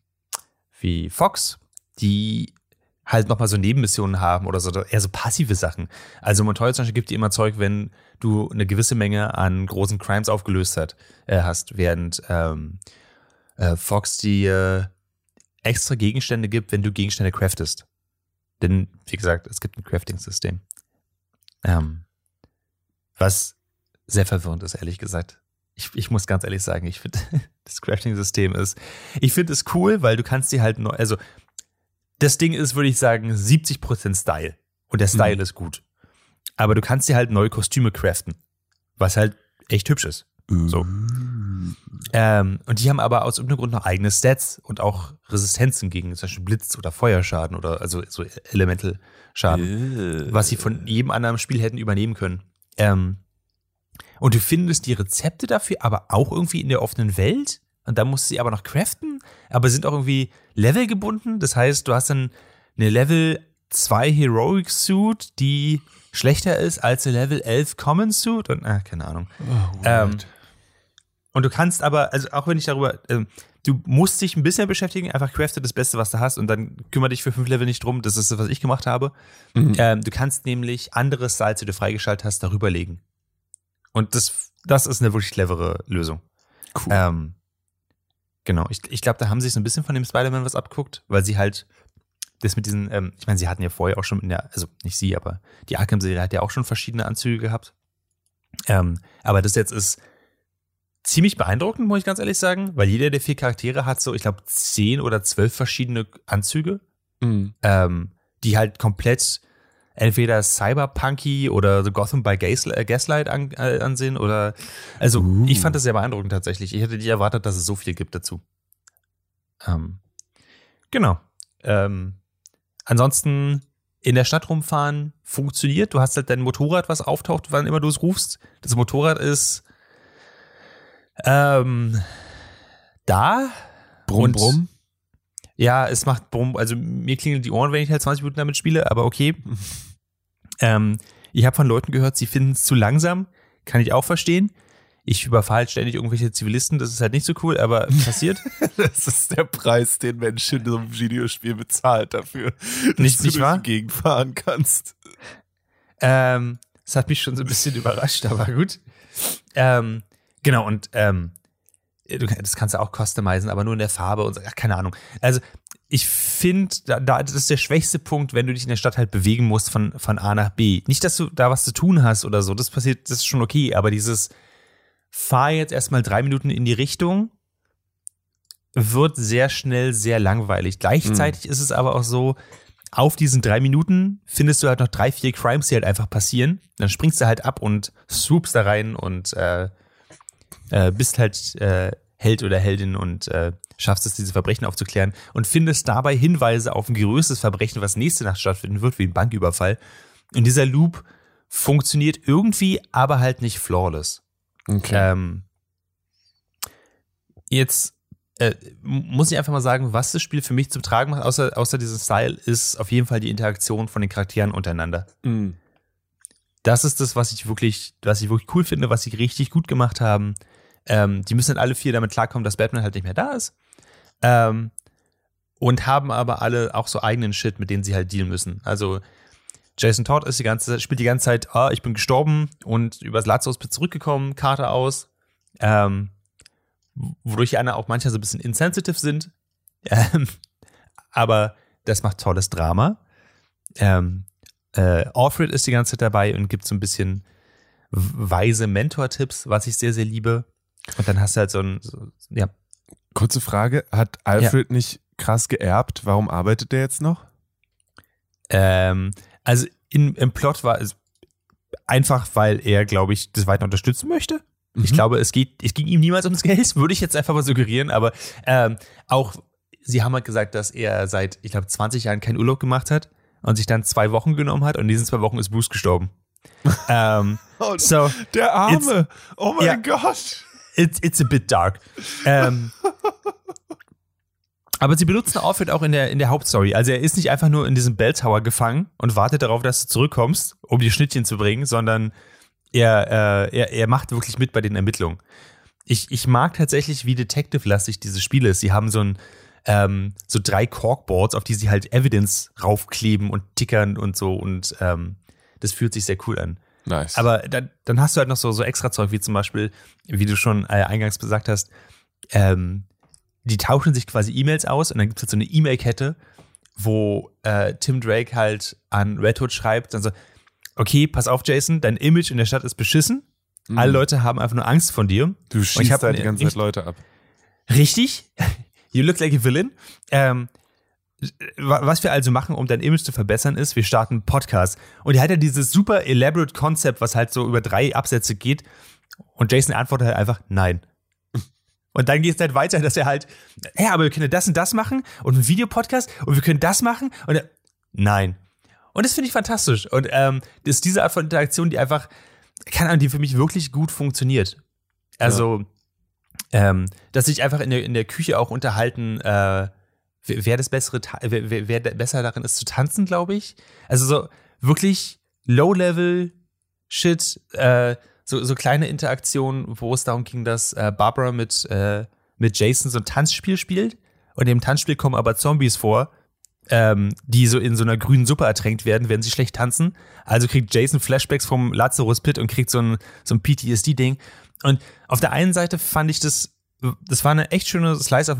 wie Fox, die halt nochmal so Nebenmissionen haben oder so, eher so passive Sachen. Also Montoya zum Beispiel gibt dir immer Zeug, wenn du eine gewisse Menge an großen Crimes aufgelöst hat, äh, hast, während ähm, äh, Fox dir extra Gegenstände gibt, wenn du Gegenstände craftest. Denn, wie gesagt, es gibt ein Crafting-System. Ähm, was sehr verwirrend ist, ehrlich gesagt. Ich, ich muss ganz ehrlich sagen, ich finde, [LAUGHS] das Crafting-System ist, ich finde es cool, weil du kannst sie halt neu, also das Ding ist, würde ich sagen, 70% Style. Und der Style Mhm. ist gut. Aber du kannst dir halt neue Kostüme craften. Was halt echt hübsch ist. So. Ähm, und die haben aber aus irgendeinem Grund noch eigene Stats und auch Resistenzen gegen zum Beispiel Blitz oder Feuerschaden oder also so Elemental-Schaden, Äh. was sie von jedem anderen Spiel hätten übernehmen können. Ähm, und du findest die Rezepte dafür aber auch irgendwie in der offenen Welt. Und da musst du sie aber noch craften, aber sind auch irgendwie levelgebunden. Das heißt, du hast dann eine Level 2 Heroic Suit, die schlechter ist als eine Level 11 Common Suit. Und, ah, keine Ahnung. Oh, Ähm, und du kannst aber, also auch wenn ich darüber, ähm, du musst dich ein bisschen beschäftigen, einfach crafte das Beste, was du hast und dann kümmere dich für fünf Level nicht drum. Das ist das, was ich gemacht habe. Mhm. Ähm, du kannst nämlich andere Styles, die du freigeschaltet hast, darüber legen. Und das, das ist eine wirklich clevere Lösung. cool. Ähm, genau, ich, ich glaube, da haben sie sich so ein bisschen von dem Spider-Man was abgeguckt, weil sie halt das mit diesen, ähm, ich meine, sie hatten ja vorher auch schon in der, also nicht sie, aber die Arkham-Serie hat ja auch schon verschiedene Anzüge gehabt. Ähm, aber das jetzt ist ziemlich beeindruckend, muss ich ganz ehrlich sagen, weil jeder der vier Charaktere hat so, ich glaube, zehn oder zwölf verschiedene Anzüge, Mhm. ähm, die halt komplett entweder Cyberpunky oder The Gotham by äh, Gaslight an, äh, ansehen oder also Uh. ich fand das sehr beeindruckend tatsächlich. Ich hätte nicht erwartet, dass es so viel gibt dazu. Ähm, genau. Ähm, ansonsten in der Stadt rumfahren funktioniert. Du hast halt dein Motorrad, was auftaucht, wann immer du es rufst. Das Motorrad ist ähm, da. Brumm, Und- brumm. Ja, es macht Brumm, also mir klingeln die Ohren, wenn ich halt 20 Minuten damit spiele, aber okay. Ähm, ich habe von Leuten gehört, sie finden es zu langsam. Kann ich auch verstehen. Ich überfahre halt ständig irgendwelche Zivilisten, das ist halt nicht so cool, aber [LAUGHS] passiert. Das ist der Preis, den Menschen in so einem Videospiel bezahlt dafür, dass Nicht- du nicht durch wahr? die Gegend fahren kannst. ähm, das hat mich schon so ein bisschen überrascht, aber gut. Ähm, genau, und ähm, das kannst du auch customizen, aber nur in der Farbe und so, ach, keine Ahnung. Also ich finde, da, da, das ist der schwächste Punkt, wenn du dich in der Stadt halt bewegen musst von, von A nach B. Nicht, dass du da was zu tun hast oder so, das passiert, das ist schon okay, aber dieses fahr jetzt erstmal drei Minuten in die Richtung wird sehr schnell sehr langweilig. Gleichzeitig ist es aber auch so, auf diesen drei Minuten findest du halt noch drei, vier Crimes, die halt einfach passieren. Dann springst du halt ab und swoopst da rein und äh, äh, bist halt äh, Held oder Heldin und äh, schaffst es, diese Verbrechen aufzuklären und findest dabei Hinweise auf ein größeres Verbrechen, was nächste Nacht stattfinden wird, wie ein Banküberfall. Und dieser Loop funktioniert irgendwie, aber halt nicht flawless. Okay. Ähm, jetzt äh, muss ich einfach mal sagen, was das Spiel für mich zum Tragen macht, außer, außer diesem Style, ist auf jeden Fall die Interaktion von den Charakteren untereinander. Mhm. Das ist das, was ich wirklich, was ich wirklich cool finde, was sie richtig gut gemacht haben. Ähm, die müssen dann alle vier damit klarkommen, dass Batman halt nicht mehr da ist. Ähm, und haben aber alle auch so eigenen Shit, mit denen sie halt dealen müssen. Also Jason Todd ist die ganze, spielt die ganze Zeit, ah, ich bin gestorben und übers Lazarus bin zurückgekommen, Karte aus. Ähm, wodurch die anderen auch manchmal so ein bisschen insensitive sind. Ähm, aber das macht tolles Drama. Ähm, äh, Alfred ist die ganze Zeit dabei und gibt so ein bisschen weise Mentor-Tipps, was ich sehr, sehr liebe. Und dann hast du halt so ein, so, ja, Kurze Frage, hat Alfred nicht krass geerbt? Warum arbeitet der jetzt noch? ähm, also in, im Plot war es einfach, weil er, glaube ich, das weiter unterstützen möchte. Ich Mhm. glaube, es geht, es ging ihm niemals ums Geld, [LAUGHS] würde ich jetzt einfach mal suggerieren, aber ähm, auch sie haben halt gesagt, dass er seit, ich glaube, 20 Jahren keinen Urlaub gemacht hat und sich dann zwei Wochen genommen hat und in diesen zwei Wochen ist Bruce gestorben. [LAUGHS] ähm, Oh, so, der Arme. Oh mein Ja. Gott. It's, it's a bit dark. Ähm, aber sie benutzen Outfit auch in der, in der Hauptstory. Also er ist nicht einfach nur in diesem Bell Tower gefangen und wartet darauf, dass du zurückkommst, um die Schnittchen zu bringen, sondern er, äh, er, er macht wirklich mit bei den Ermittlungen. Ich, ich mag tatsächlich, wie Detective-lastig dieses Spiel ist. Sie haben so ein, ähm, so drei Corkboards, auf die sie halt Evidence raufkleben und tickern und so und ähm, das fühlt sich sehr cool an. Nice. Aber dann, dann hast du halt noch so, so extra Zeug, wie zum Beispiel, wie du schon äh, eingangs gesagt hast, ähm, die tauschen sich quasi E-Mails aus und dann gibt es halt so eine E-Mail-Kette, wo äh, Tim Drake halt an Red Hood schreibt, dann so, okay, pass auf, Jason, dein Image in der Stadt ist beschissen. Alle Leute haben einfach nur Angst von dir. du schießt da die ganze Zeit Leute ab. Richtig. [LAUGHS] You look like a villain. Ähm, was wir also machen, um dein Image zu verbessern, ist, wir starten einen Podcast. Und er hat ja dieses super elaborate Konzept, was halt so über drei Absätze geht. Und Jason antwortet halt einfach nein. [LAUGHS] Und dann geht es halt weiter, dass er halt, ja, aber wir können das und das machen und einen Videopodcast und wir können das machen und er, nein. Und das finde ich fantastisch. Und ähm, das ist diese Art von Interaktion, die einfach, keine Ahnung, die für mich wirklich gut funktioniert. Also, ähm, dass sich einfach in der, in der Küche auch unterhalten, äh, wer, das bessere, wer, wer, besser darin ist zu tanzen, glaube ich. Also so wirklich Low-Level-Shit, äh, so, so kleine Interaktionen, wo es darum ging, dass äh, Barbara mit, äh, mit Jason so ein Tanzspiel spielt und im Tanzspiel kommen aber Zombies vor, ähm, die so in so einer grünen Suppe ertränkt werden, wenn sie schlecht tanzen. Also kriegt Jason Flashbacks vom Lazarus Pit und kriegt so ein, so ein PTSD-Ding. Und auf der einen Seite fand ich das, das war eine echt schöne Slice of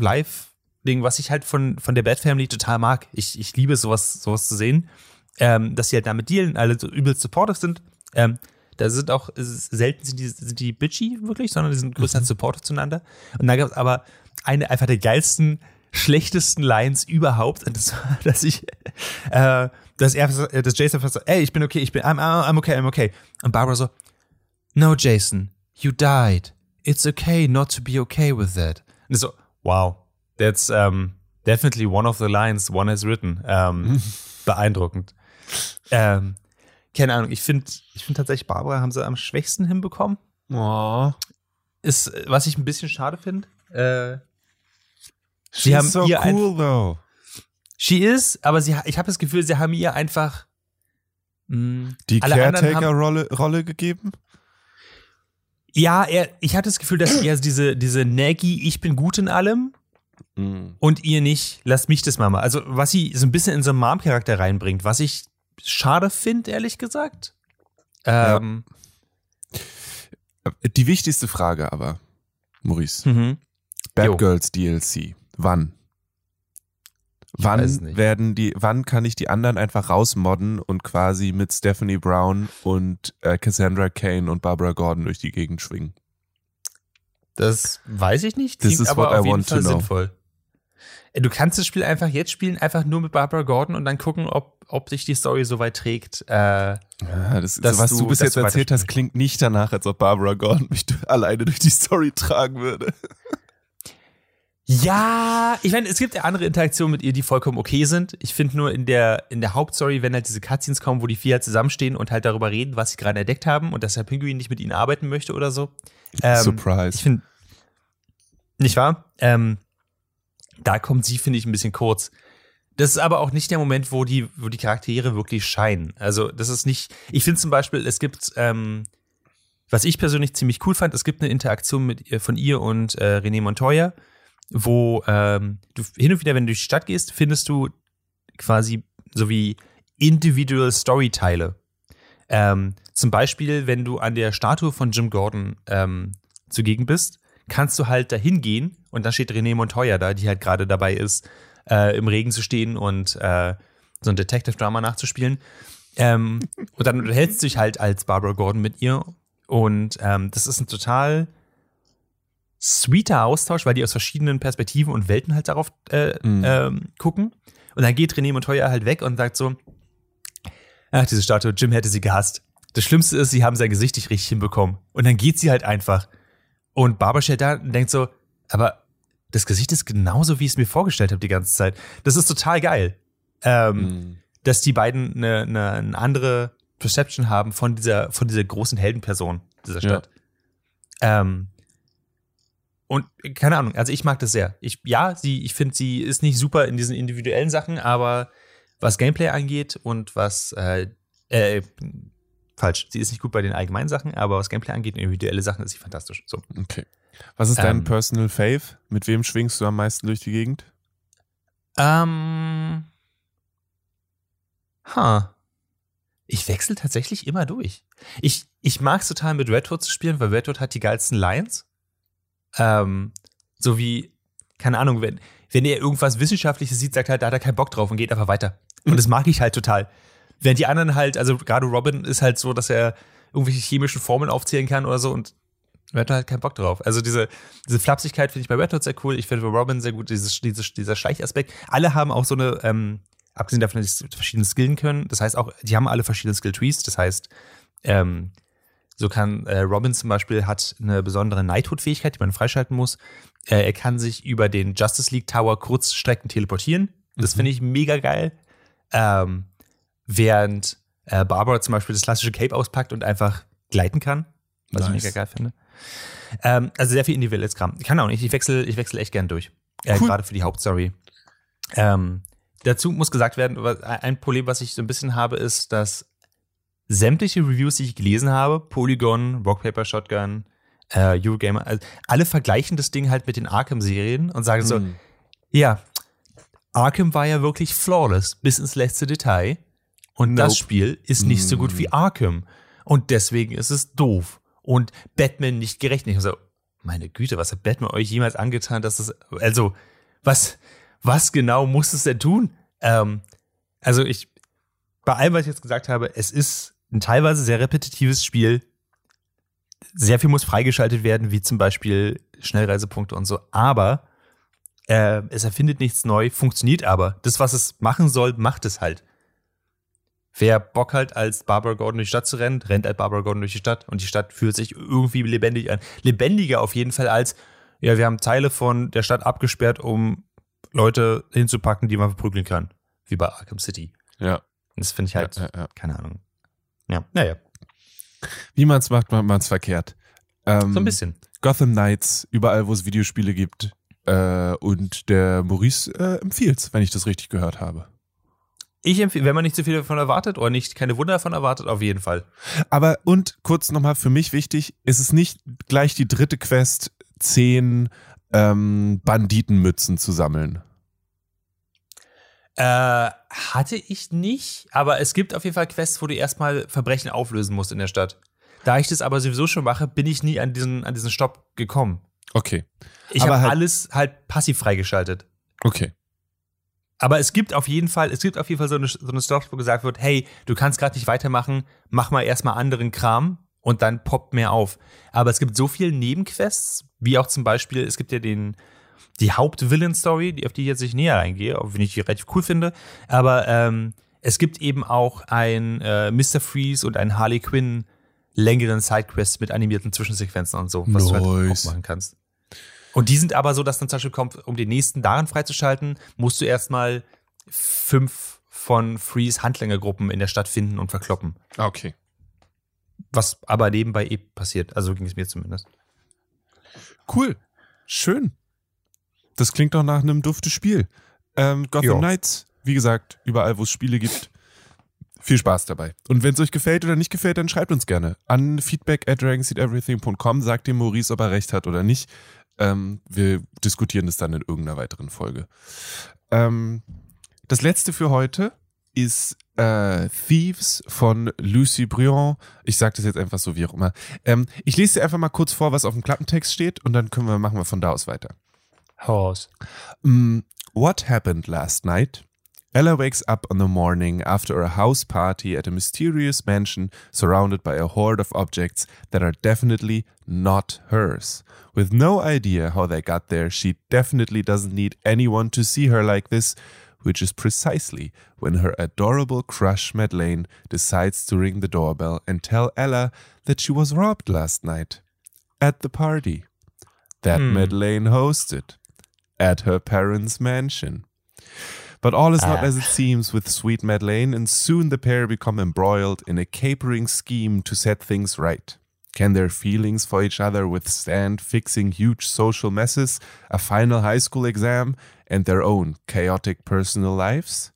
Life-Ding, was ich halt von, von der Bad Family total mag. Ich, ich liebe sowas, sowas zu sehen. Ähm, dass sie halt damit dealen, alle so übelst supportive sind. Ähm, da sind auch, selten sind die, sind die bitchy wirklich, sondern die sind größtenteils supportive zueinander. Und da gab es aber eine einfach der geilsten, schlechtesten Lines überhaupt. Und das war, [LAUGHS] dass ich, äh, dass er, dass Jason so, ey, ich bin okay, ich bin, I'm, I'm okay, I'm okay. Und Barbara so, no, Jason, you died. It's okay not to be okay with that. Und so, wow, that's um, definitely one of the lines one has written. Ähm, beeindruckend. Ähm, keine Ahnung, ich finde ich find tatsächlich, Barbara haben sie am schwächsten hinbekommen. Oh. Ist, was ich ein bisschen schade finde. Äh, Sie haben so ihr cool, though. she is, aber sie, ich habe das Gefühl, sie haben ihr einfach mh, Die anderen haben- Caretaker-Rolle Rolle gegeben? Ja, er, ich hatte das Gefühl, dass er diese, diese Naggy, ich bin gut in allem Mhm. und ihr nicht, lasst mich das mal mal. Also, was sie so ein bisschen in so einen Mom-Charakter reinbringt, was ich schade finde, ehrlich gesagt. Ähm, Die wichtigste Frage aber, Maurice. mhm. Bad Jo. Girls DLC. Wann? Wann werden die, wann kann ich die anderen einfach rausmodden und quasi mit Stephanie Brown und äh, Cassandra Kane und Barbara Gordon durch die Gegend schwingen? Das weiß ich nicht. This Klingt is aber what I want to Fall know. sinnvoll. Du kannst das Spiel einfach jetzt spielen, einfach nur mit Barbara Gordon und dann gucken, ob, ob sich die Story so weit trägt. Äh, Ja, das, Dass was du- du, bis jetzt du erzählt hast, klingt nicht danach, als ob Barbara Gordon mich alleine durch die Story tragen würde. ja, ich meine, es gibt ja andere Interaktionen mit ihr, die vollkommen okay sind. Ich finde nur in der, in der Hauptstory, wenn halt diese Cutscenes kommen, wo die vier halt zusammenstehen und halt darüber reden, was sie gerade entdeckt haben und dass der Pinguin nicht mit ihnen arbeiten möchte oder so. Ähm, Surprise. Ich finde, nicht wahr? Ähm, da kommt sie, finde ich, ein bisschen kurz. Das ist aber auch nicht der Moment, wo die, wo die Charaktere wirklich scheinen. Also, das ist nicht. Ich finde zum Beispiel, es gibt, ähm, was ich persönlich ziemlich cool fand, es gibt eine Interaktion mit von ihr und äh, René Montoya, wo ähm, du hin und wieder, wenn du durch die Stadt gehst, findest du quasi so wie individual Storyteile. Ähm, zum Beispiel, wenn du an der Statue von Jim Gordon ähm, zugegen bist, kannst du halt dahin gehen und dann steht René Montoya da, die halt gerade dabei ist, äh, im Regen zu stehen und äh, so ein Detective-Drama nachzuspielen. Ähm, [LAUGHS] und dann unterhältst du dich halt als Barbara Gordon mit ihr. Und ähm, das ist ein total sweeter Austausch, weil die aus verschiedenen Perspektiven und Welten halt darauf äh, Mhm. ähm, gucken. Und dann geht René Montoya halt weg und sagt so, ach, diese Statue, Jim hätte sie gehasst. Das Schlimmste ist, sie haben sein Gesicht nicht richtig hinbekommen. Und dann geht sie halt einfach. Und Barbara steht da und denkt so, aber das Gesicht ist genauso, wie ich es mir vorgestellt habe die ganze Zeit. Das ist total geil. Ähm, Mhm. dass die beiden eine, eine, eine andere Perception haben von dieser, von dieser großen Heldenperson dieser Ja. Stadt. Ähm, und keine Ahnung, also ich mag das sehr. Ich, ja, sie, ich finde, sie ist nicht super in diesen individuellen Sachen, aber was Gameplay angeht und was, äh, äh, falsch, sie ist nicht gut bei den allgemeinen Sachen, aber was Gameplay angeht und individuelle Sachen ist sie fantastisch. So. Okay. Was ist dein Ähm. Personal Fave? Mit wem schwingst du am meisten durch die Gegend? Ähm. Ha. Ich wechsle tatsächlich immer durch. Ich, ich mag es total mit Redwood zu spielen, weil Redwood hat die geilsten Lines. Ähm, so wie, keine Ahnung, wenn, wenn er irgendwas Wissenschaftliches sieht, sagt er halt, da hat er keinen Bock drauf und geht einfach weiter. Und das mag ich halt total. Während die anderen halt, also gerade Robin ist halt so, dass er irgendwelche chemischen Formeln aufzählen kann oder so und Red Hood hat keinen Bock drauf. Also diese, diese Flapsigkeit finde ich bei Red Hood sehr cool. Ich finde bei Robin sehr gut, dieses, dieses, dieser Schleichaspekt. Alle haben auch so eine, ähm, abgesehen davon, dass sie verschiedene Skillen können. Das heißt auch, die haben alle verschiedene Skill-Trees. Das heißt, ähm, so kann äh, Robin zum Beispiel hat eine besondere Knighthood-Fähigkeit, die man freischalten muss. Äh, er kann sich über den Justice League Tower Kurzstrecken teleportieren. Das Mhm. finde ich mega geil. Ähm, während äh, Barbara zum Beispiel das klassische Cape auspackt und einfach gleiten kann. Was Nice. ich mega geil finde. Ähm, also sehr viel individuelles Kram. Ich kann auch nicht, ich wechsle ich wechsle echt gern durch. Äh, Cool. Gerade für die Hauptstory. Ähm, dazu muss gesagt werden, ein Problem, was ich so ein bisschen habe, ist, dass sämtliche Reviews, die ich gelesen habe, Polygon, Rock Paper Shotgun, äh, Eurogamer, also alle vergleichen das Ding halt mit den Arkham-Serien und sagen so, Mhm. ja, Arkham war ja wirklich flawless bis ins letzte Detail. Und das Nope. Spiel ist nicht so gut Mm. wie Arkham. Und deswegen ist es doof. Und Batman nicht gerechnet. Ich so, meine Güte, was hat Batman euch jemals angetan, dass es, also, was, was genau muss es denn tun? Ähm, also ich, bei allem, was ich jetzt gesagt habe, es ist ein teilweise sehr repetitives Spiel. Sehr viel muss freigeschaltet werden, wie zum Beispiel Schnellreisepunkte und so. Aber äh, es erfindet nichts neu, funktioniert aber. Das, was es machen soll, macht es halt. Wer Bock halt als Barbara Gordon durch die Stadt zu rennen, rennt als Barbara Gordon durch die Stadt und die Stadt fühlt sich irgendwie lebendig an. Lebendiger auf jeden Fall als, ja, wir haben Teile von der Stadt abgesperrt, um Leute hinzupacken, die man verprügeln kann. Wie bei Arkham City. Ja. Und das finde ich halt, ja, ja, ja. keine Ahnung. Ja, naja, Wie man es macht, macht man es verkehrt. Ähm, so ein bisschen. Gotham Knights, überall, wo es Videospiele gibt. Äh, und der Maurice äh, empfiehlt wenn ich das richtig gehört habe. Ich empfehle, wenn man nicht zu viel davon erwartet oder nicht keine Wunder davon erwartet, auf jeden Fall. Aber und kurz nochmal für mich wichtig, ist es nicht gleich die dritte Quest, zehn ähm, Banditenmützen zu sammeln. Äh, hatte ich nicht, aber es gibt auf jeden Fall Quests, wo du erstmal Verbrechen auflösen musst in der Stadt. Da ich das aber sowieso schon mache, bin ich nie an diesen, an diesen Stopp gekommen. Okay, Ich habe halt- alles halt passiv freigeschaltet. okay. Aber es gibt auf jeden Fall, es gibt auf jeden Fall so eine, so eine Stops, wo gesagt wird, hey, du kannst gerade nicht weitermachen, mach mal erstmal anderen Kram und dann poppt mehr auf. Aber es gibt so viele Nebenquests, wie auch zum Beispiel, es gibt ja den, die Haupt-Villain-Story, auf die ich jetzt nicht näher eingehe, auch wenn ich die relativ cool finde. Aber ähm, es gibt eben auch ein äh, Mr. Freeze und ein Harley Quinn längeren Sidequests mit animierten Zwischensequenzen und so, was du halt Nice. auch machen kannst. Und die sind aber so, dass dann zum Beispiel kommt, um den nächsten darin freizuschalten, musst du erstmal fünf von Freeze Handlängergruppen in der Stadt finden und verkloppen. Ah, Okay. Was aber nebenbei eh passiert. Also so ging es mir zumindest. Cool. Schön. Das klingt doch nach einem duftes Spiel. Ähm, Gotham Ja. Knights, wie gesagt, überall, wo es Spiele gibt. Viel Spaß dabei. Und wenn es euch gefällt oder nicht gefällt, dann schreibt uns gerne an feedback at dragonseedeverything.com. Sagt dem Maurice, ob er recht hat oder nicht. Ähm, wir diskutieren das dann in irgendeiner weiteren Folge. Ähm, das letzte für heute ist äh, Thieves von Lucy Briand. Ich sage das jetzt einfach so, wie auch immer. Ähm, ich lese dir einfach mal kurz vor, was auf dem Klappentext steht und dann können wir, machen wir von da aus weiter. Horse. Mm, what happened last night? Ella wakes up on the morning after a house party at a mysterious mansion surrounded by a horde of objects that are definitely not hers. With no idea how they got there, she definitely doesn't need anyone to see her like this, which is precisely when her adorable crush Madeleine decides to ring the doorbell and tell Ella that she was robbed last night at the party that Hmm. Madeleine hosted. at her parents' mansion. But all is not Ah. as it seems with sweet Madeleine, and soon the pair become embroiled in a capering scheme to set things right. Can their feelings for each other withstand fixing huge social messes, a final high school exam, and their own chaotic personal lives?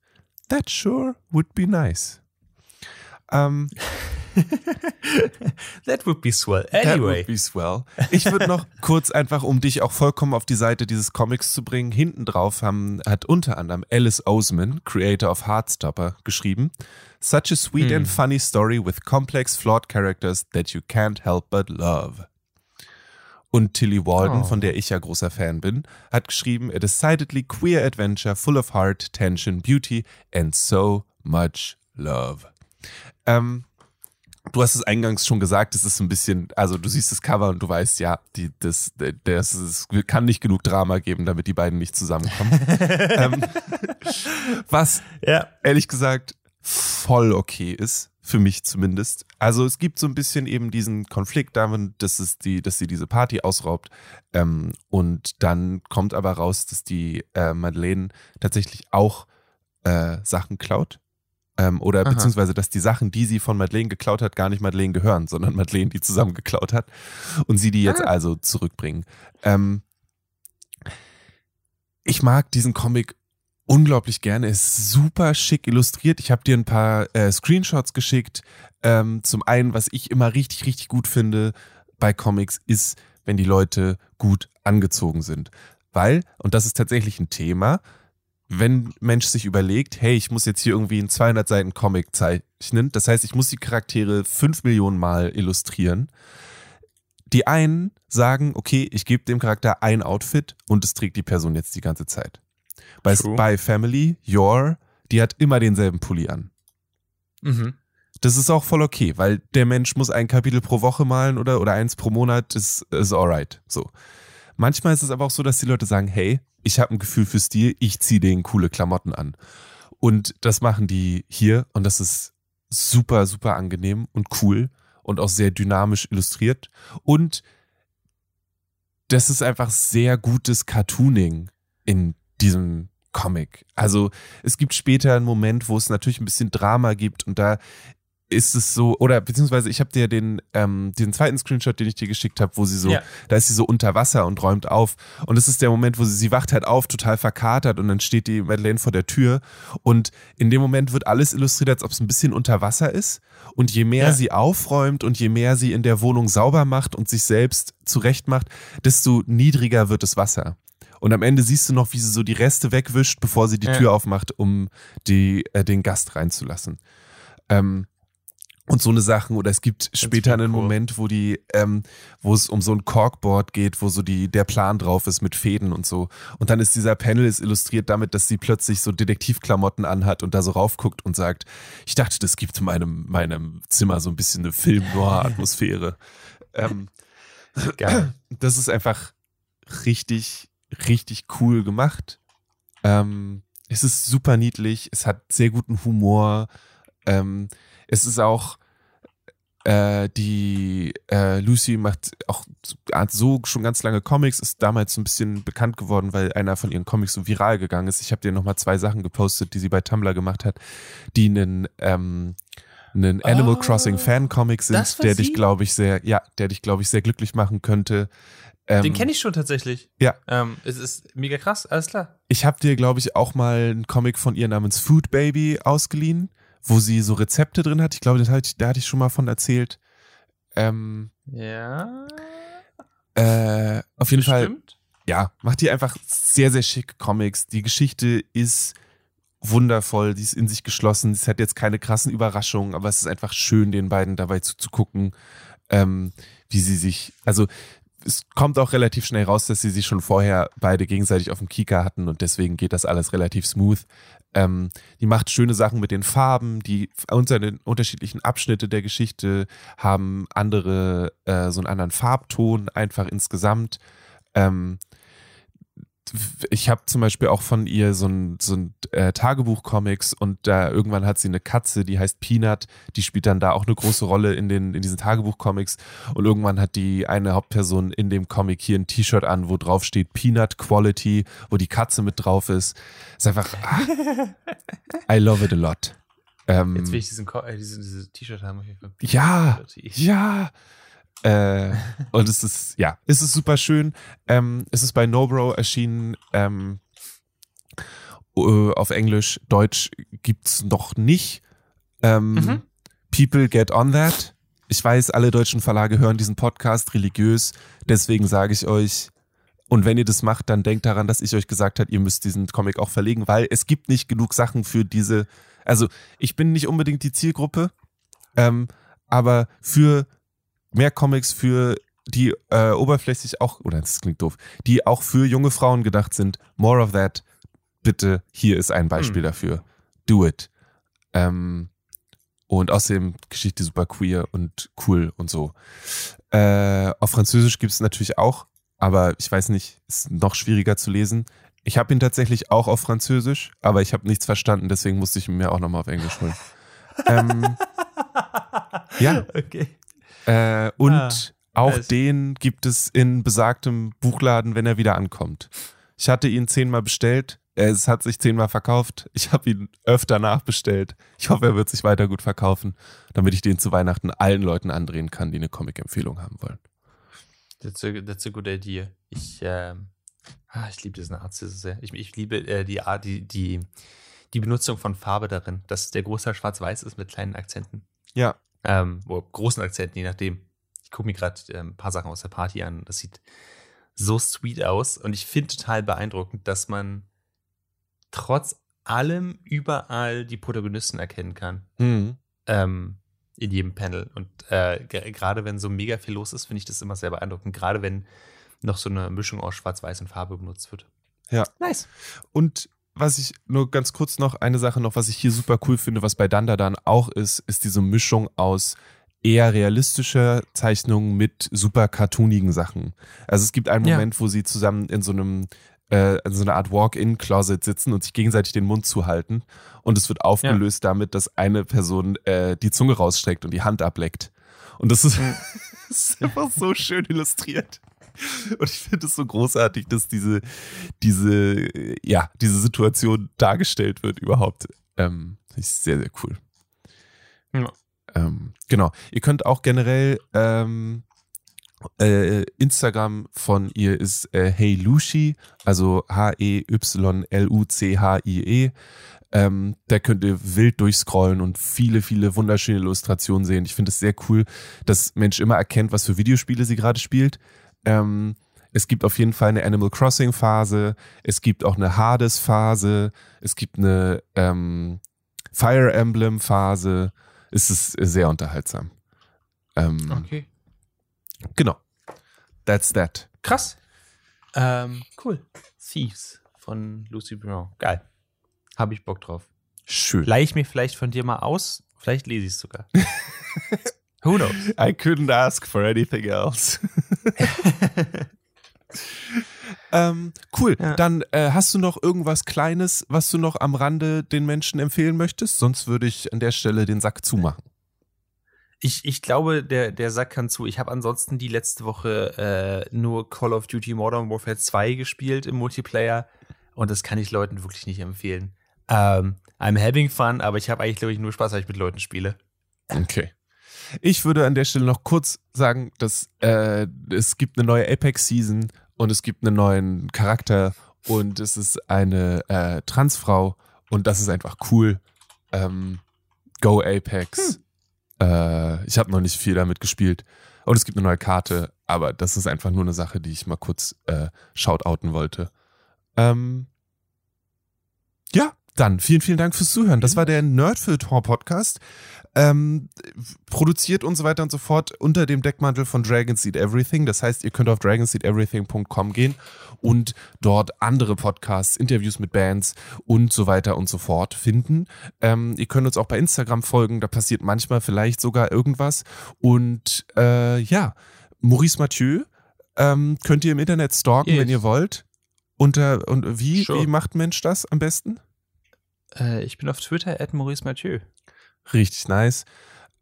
That sure would be nice. Um, [LAUGHS] That would be swell. That Anyway. would be swell. Ich würde noch [LAUGHS] kurz einfach, um dich auch vollkommen auf die Seite dieses Comics zu bringen, hinten drauf haben, hat unter anderem Alice Oseman, Creator of Heartstopper, geschrieben. Such a sweet and funny story with complex, flawed characters that you can't help but love. Und Tilly Walden, Oh. von der ich ja großer Fan bin, hat geschrieben, a decidedly queer adventure full of heart, tension, beauty and so much love. Ähm, du hast es eingangs schon gesagt, es ist ein bisschen, also du siehst das Cover und du weißt, ja, die, das, das, es kann nicht genug Drama geben, damit die beiden nicht zusammenkommen. [LAUGHS] ähm, was Ja. ehrlich gesagt voll okay ist, für mich zumindest. Also es gibt so ein bisschen eben diesen Konflikt damit, dass, es die, dass sie diese Party ausraubt. Ähm, und dann kommt aber raus, dass die äh, Madeleine tatsächlich auch äh, Sachen klaut. Ähm, oder Aha. beziehungsweise, dass die Sachen, die sie von Madeleine geklaut hat, gar nicht Madeleine gehören, sondern Madeleine die zusammen geklaut hat und sie die jetzt Ah. also zurückbringen. Ähm, ich mag diesen Comic unglaublich gerne. Ist super schick illustriert. Ich habe dir ein paar äh, Screenshots geschickt. Ähm, zum einen, was ich immer richtig, richtig gut finde bei Comics, ist, wenn die Leute gut angezogen sind. Weil, und das ist tatsächlich ein Thema, wenn Mensch sich überlegt, hey, ich muss jetzt hier irgendwie einen 200 Seiten Comic zeichnen, das heißt, ich muss die Charaktere fünf Millionen Mal illustrieren. Die einen sagen, okay, ich gebe dem Charakter ein Outfit und es trägt die Person jetzt die ganze Zeit. Bei True. Spy Family, Your, die hat immer denselben Pulli an. Mhm. Das ist auch voll okay, weil der Mensch muss ein Kapitel pro Woche malen oder, oder eins pro Monat, ist, ist alright. So. Manchmal ist es aber auch so, dass die Leute sagen, hey, ich habe ein Gefühl für Stil, ich ziehe denen coole Klamotten an. Und das machen die hier und das ist super, super angenehm und cool und auch sehr dynamisch illustriert. Und das ist einfach sehr gutes Cartooning in diesem Comic. Also es gibt später einen Moment, wo es natürlich ein bisschen Drama gibt und da ist es so, oder beziehungsweise ich habe dir den, ähm, den zweiten Screenshot, den ich dir geschickt habe, wo sie so, Ja. da ist sie so unter Wasser und räumt auf. Und es ist der Moment, wo sie, sie wacht halt auf, total verkatert und dann steht die Madeleine vor der Tür. Und in dem Moment wird alles illustriert, als ob es ein bisschen unter Wasser ist. Und je mehr Ja. sie aufräumt und je mehr sie in der Wohnung sauber macht und sich selbst zurecht macht, desto niedriger wird das Wasser. Und am Ende siehst du noch, wie sie so die Reste wegwischt, bevor sie die Ja. Tür aufmacht, um die, äh, den Gast reinzulassen. Ähm, und so eine Sachen, oder es gibt später einen cool. Moment, wo die, ähm, wo es um so ein Corkboard geht, wo so die, der Plan drauf ist mit Fäden und so. Und dann ist dieser Panel ist illustriert damit, dass sie plötzlich so Detektivklamotten anhat und da so raufguckt und sagt, ich dachte, das gibt meinem, meinem Zimmer so ein bisschen eine Film-Noir-Atmosphäre. [LAUGHS] ähm, Geil. [CLEARS THROAT] das ist einfach richtig, richtig cool gemacht. Ähm, es ist super niedlich, es hat sehr guten Humor. Ähm, es ist auch äh, die äh, Lucy macht auch so schon ganz lange Comics, ist damals so ein bisschen bekannt geworden, weil einer von ihren Comics so viral gegangen ist. Ich habe dir nochmal zwei Sachen gepostet, die sie bei Tumblr gemacht hat, die einen, ähm, einen Animal Oh, Crossing Fan Comic sind, der dich, sie? glaube ich, sehr, ja, der dich, glaube ich, sehr glücklich machen könnte. Ähm, Den kenne ich schon tatsächlich. Ja. Ähm, es ist mega krass, alles klar. Ich habe dir, glaube ich, auch mal einen Comic von ihr namens Food Baby ausgeliehen, wo sie so Rezepte drin hat. Ich glaube, das hatte ich, da hatte ich schon mal von erzählt. Ähm, Ja. äh, auf jeden Fall, Bestimmt. ja, macht die einfach sehr, sehr schick Comics. Die Geschichte ist wundervoll, die ist in sich geschlossen. Es hat jetzt keine krassen Überraschungen, aber es ist einfach schön, den beiden dabei zuzugucken, ähm, wie sie sich, also es kommt auch relativ schnell raus, dass sie sich schon vorher beide gegenseitig auf dem Kika hatten und deswegen geht das alles relativ smooth. Ähm, die macht schöne Sachen mit den Farben, die unterschiedlichen Abschnitte der Geschichte haben andere, äh, so einen anderen Farbton einfach insgesamt. Ähm, ich habe zum Beispiel auch von ihr so ein, so ein äh, Tagebuch-Comics und da irgendwann hat sie eine Katze, die heißt Peanut, die spielt dann da auch eine große Rolle in, den, in diesen Tagebuch-Comics und irgendwann hat die eine Hauptperson in dem Comic hier ein T-Shirt an, wo drauf steht Peanut Quality, wo die Katze mit drauf ist. Ist einfach, ah, I love it a lot. Ähm, Jetzt will ich diesen, äh, diesen, dieses T-Shirt haben. Ja, ja. Äh, und es ist, ja, es ist super schön. Ähm, es ist bei Nobro erschienen. Ähm, äh, auf Englisch, Deutsch gibt's noch nicht. Ähm, mhm. People get on that. Ich weiß, alle deutschen Verlage hören diesen Podcast religiös. Deswegen sage ich euch, und wenn ihr das macht, dann denkt daran, dass ich euch gesagt habe, ihr müsst diesen Comic auch verlegen, weil es gibt nicht genug Sachen für diese. Also ich bin nicht unbedingt die Zielgruppe, ähm, aber für mehr Comics für die äh, oberflächlich auch, oder das klingt doof, die auch für junge Frauen gedacht sind. More of that. Bitte, hier ist ein Beispiel hm. dafür. Do it. Ähm, und außerdem Geschichte super queer und cool und so. Äh, auf Französisch gibt es natürlich auch, aber ich weiß nicht, ist noch schwieriger zu lesen. Ich habe ihn tatsächlich auch auf Französisch, aber ich habe nichts verstanden, deswegen musste ich ihn mir auch nochmal auf Englisch holen. [LAUGHS] ähm, ja. Okay. Äh, und ah, auch also. den gibt es in besagtem Buchladen, wenn er wieder ankommt. Ich hatte ihn zehnmal bestellt. Es hat sich zehnmal verkauft. Ich habe ihn öfter nachbestellt. Ich hoffe, er wird sich weiter gut verkaufen, damit ich den zu Weihnachten allen Leuten andrehen kann, die eine Comic-Empfehlung haben wollen. That's a, that's a good idea. Ich, ah, ich liebe diesen Arzt so sehr. Ich, ich liebe äh, die Art, die, die, die Benutzung von Farbe darin, dass der Großteil schwarz-weiß ist mit kleinen Akzenten. Ja, ähm, oder großen Akzenten, je nachdem. Ich gucke mir gerade äh, ein paar Sachen aus der Party an. Das sieht so sweet aus. Und ich finde total beeindruckend, dass man trotz allem überall die Protagonisten erkennen kann. Mhm. Ähm, in jedem Panel. Und äh, gerade wenn so mega viel los ist, finde ich das immer sehr beeindruckend. Gerade wenn noch so eine Mischung aus Schwarz-Weiß und Farbe benutzt wird. Ja. Nice. Und was ich nur ganz kurz noch, eine Sache noch, was ich hier super cool finde, was bei Dandadan auch ist, ist diese Mischung aus eher realistischer Zeichnungen mit super cartoonigen Sachen. Also es gibt einen ja. Moment, wo sie zusammen in so einem äh, in so einer Art Walk-in-Closet sitzen und sich gegenseitig den Mund zuhalten. Und es wird aufgelöst ja. damit, dass eine Person äh, die Zunge rausstreckt und die Hand ableckt. Und das ist, mhm. [LAUGHS] das ist einfach so schön illustriert. [LAUGHS] Und ich finde es so großartig, dass diese, diese, ja, diese Situation dargestellt wird überhaupt. Ähm, ist sehr, sehr cool. Ja. Ähm, genau. Ihr könnt auch generell ähm, äh, Instagram von ihr ist äh, Hey Lucy, also H-E-Y-L-U-C-H-I-E. -E. Ähm, da könnt ihr wild durchscrollen und viele, viele wunderschöne Illustrationen sehen. Ich finde es sehr cool, dass Mensch immer erkennt, was für Videospiele sie gerade spielt. Ähm, es gibt auf jeden Fall eine Animal Crossing Phase, es gibt auch eine Hades Phase, es gibt eine ähm, Fire Emblem Phase. Es ist sehr unterhaltsam. Ähm, okay. Genau. That's that. Krass. Ähm, cool. Thieves von Lucy Brown. Geil. Habe ich Bock drauf. Schön. Leih ich mir vielleicht von dir mal aus. Vielleicht lese ich es sogar. [LAUGHS] Who knows? I couldn't ask for anything else. [LAUGHS] ähm, cool. Ja. Dann äh, hast du noch irgendwas Kleines, was du noch am Rande den Menschen empfehlen möchtest? Sonst würde ich an der Stelle den Sack zumachen. Ich, ich glaube, der, der Sack kann zu. Ich habe ansonsten die letzte Woche äh, nur Call of Duty Modern Warfare 2 gespielt im Multiplayer und das kann ich Leuten wirklich nicht empfehlen. Ähm, I'm having fun, aber ich habe eigentlich, glaube ich, nur Spaß, weil ich mit Leuten spiele. Okay. Ich würde an der Stelle noch kurz sagen, dass äh, es gibt eine neue Apex-Season und es gibt einen neuen Charakter und es ist eine äh, Transfrau und das ist einfach cool. Ähm, Go Apex. Hm. Äh, ich habe noch nicht viel damit gespielt. Und es gibt eine neue Karte, aber das ist einfach nur eine Sache, die ich mal kurz äh, shoutouten wollte. Ähm, ja, dann vielen, vielen Dank fürs Zuhören. Das war der Nerdfilter Podcast ähm, produziert und so weiter und so fort unter dem Deckmantel von Dragons Eat Everything. Das heißt, ihr könnt auf dragonseateverything.com gehen und dort andere Podcasts, Interviews mit Bands und so weiter und so fort finden. Ähm, ihr könnt uns auch bei Instagram folgen, da passiert manchmal vielleicht sogar irgendwas. Und äh, ja, Maurice Mathieu ähm, könnt ihr im Internet stalken, yes. wenn ihr wollt. Unter, und wie, Sure. wie macht Mensch das am besten? Äh, ich bin auf Twitter at Maurice Mathieu. Richtig nice.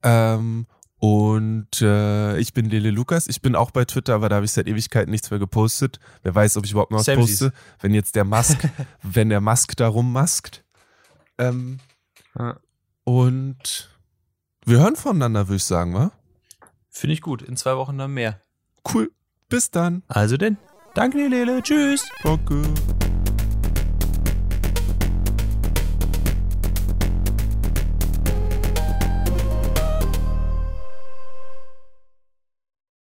Ähm, und äh, ich bin Lele Lukas. Ich bin auch bei Twitter, aber da habe ich seit Ewigkeiten nichts mehr gepostet. Wer weiß, ob ich überhaupt noch was poste, wenn jetzt der Musk, [LAUGHS] wenn der Musk da rummaskt. Ähm, Ja. und wir hören voneinander, würde ich sagen, wa? Finde ich gut. In zwei Wochen dann mehr. Cool. Bis dann. Also denn, danke dir, Lele. Tschüss. Danke.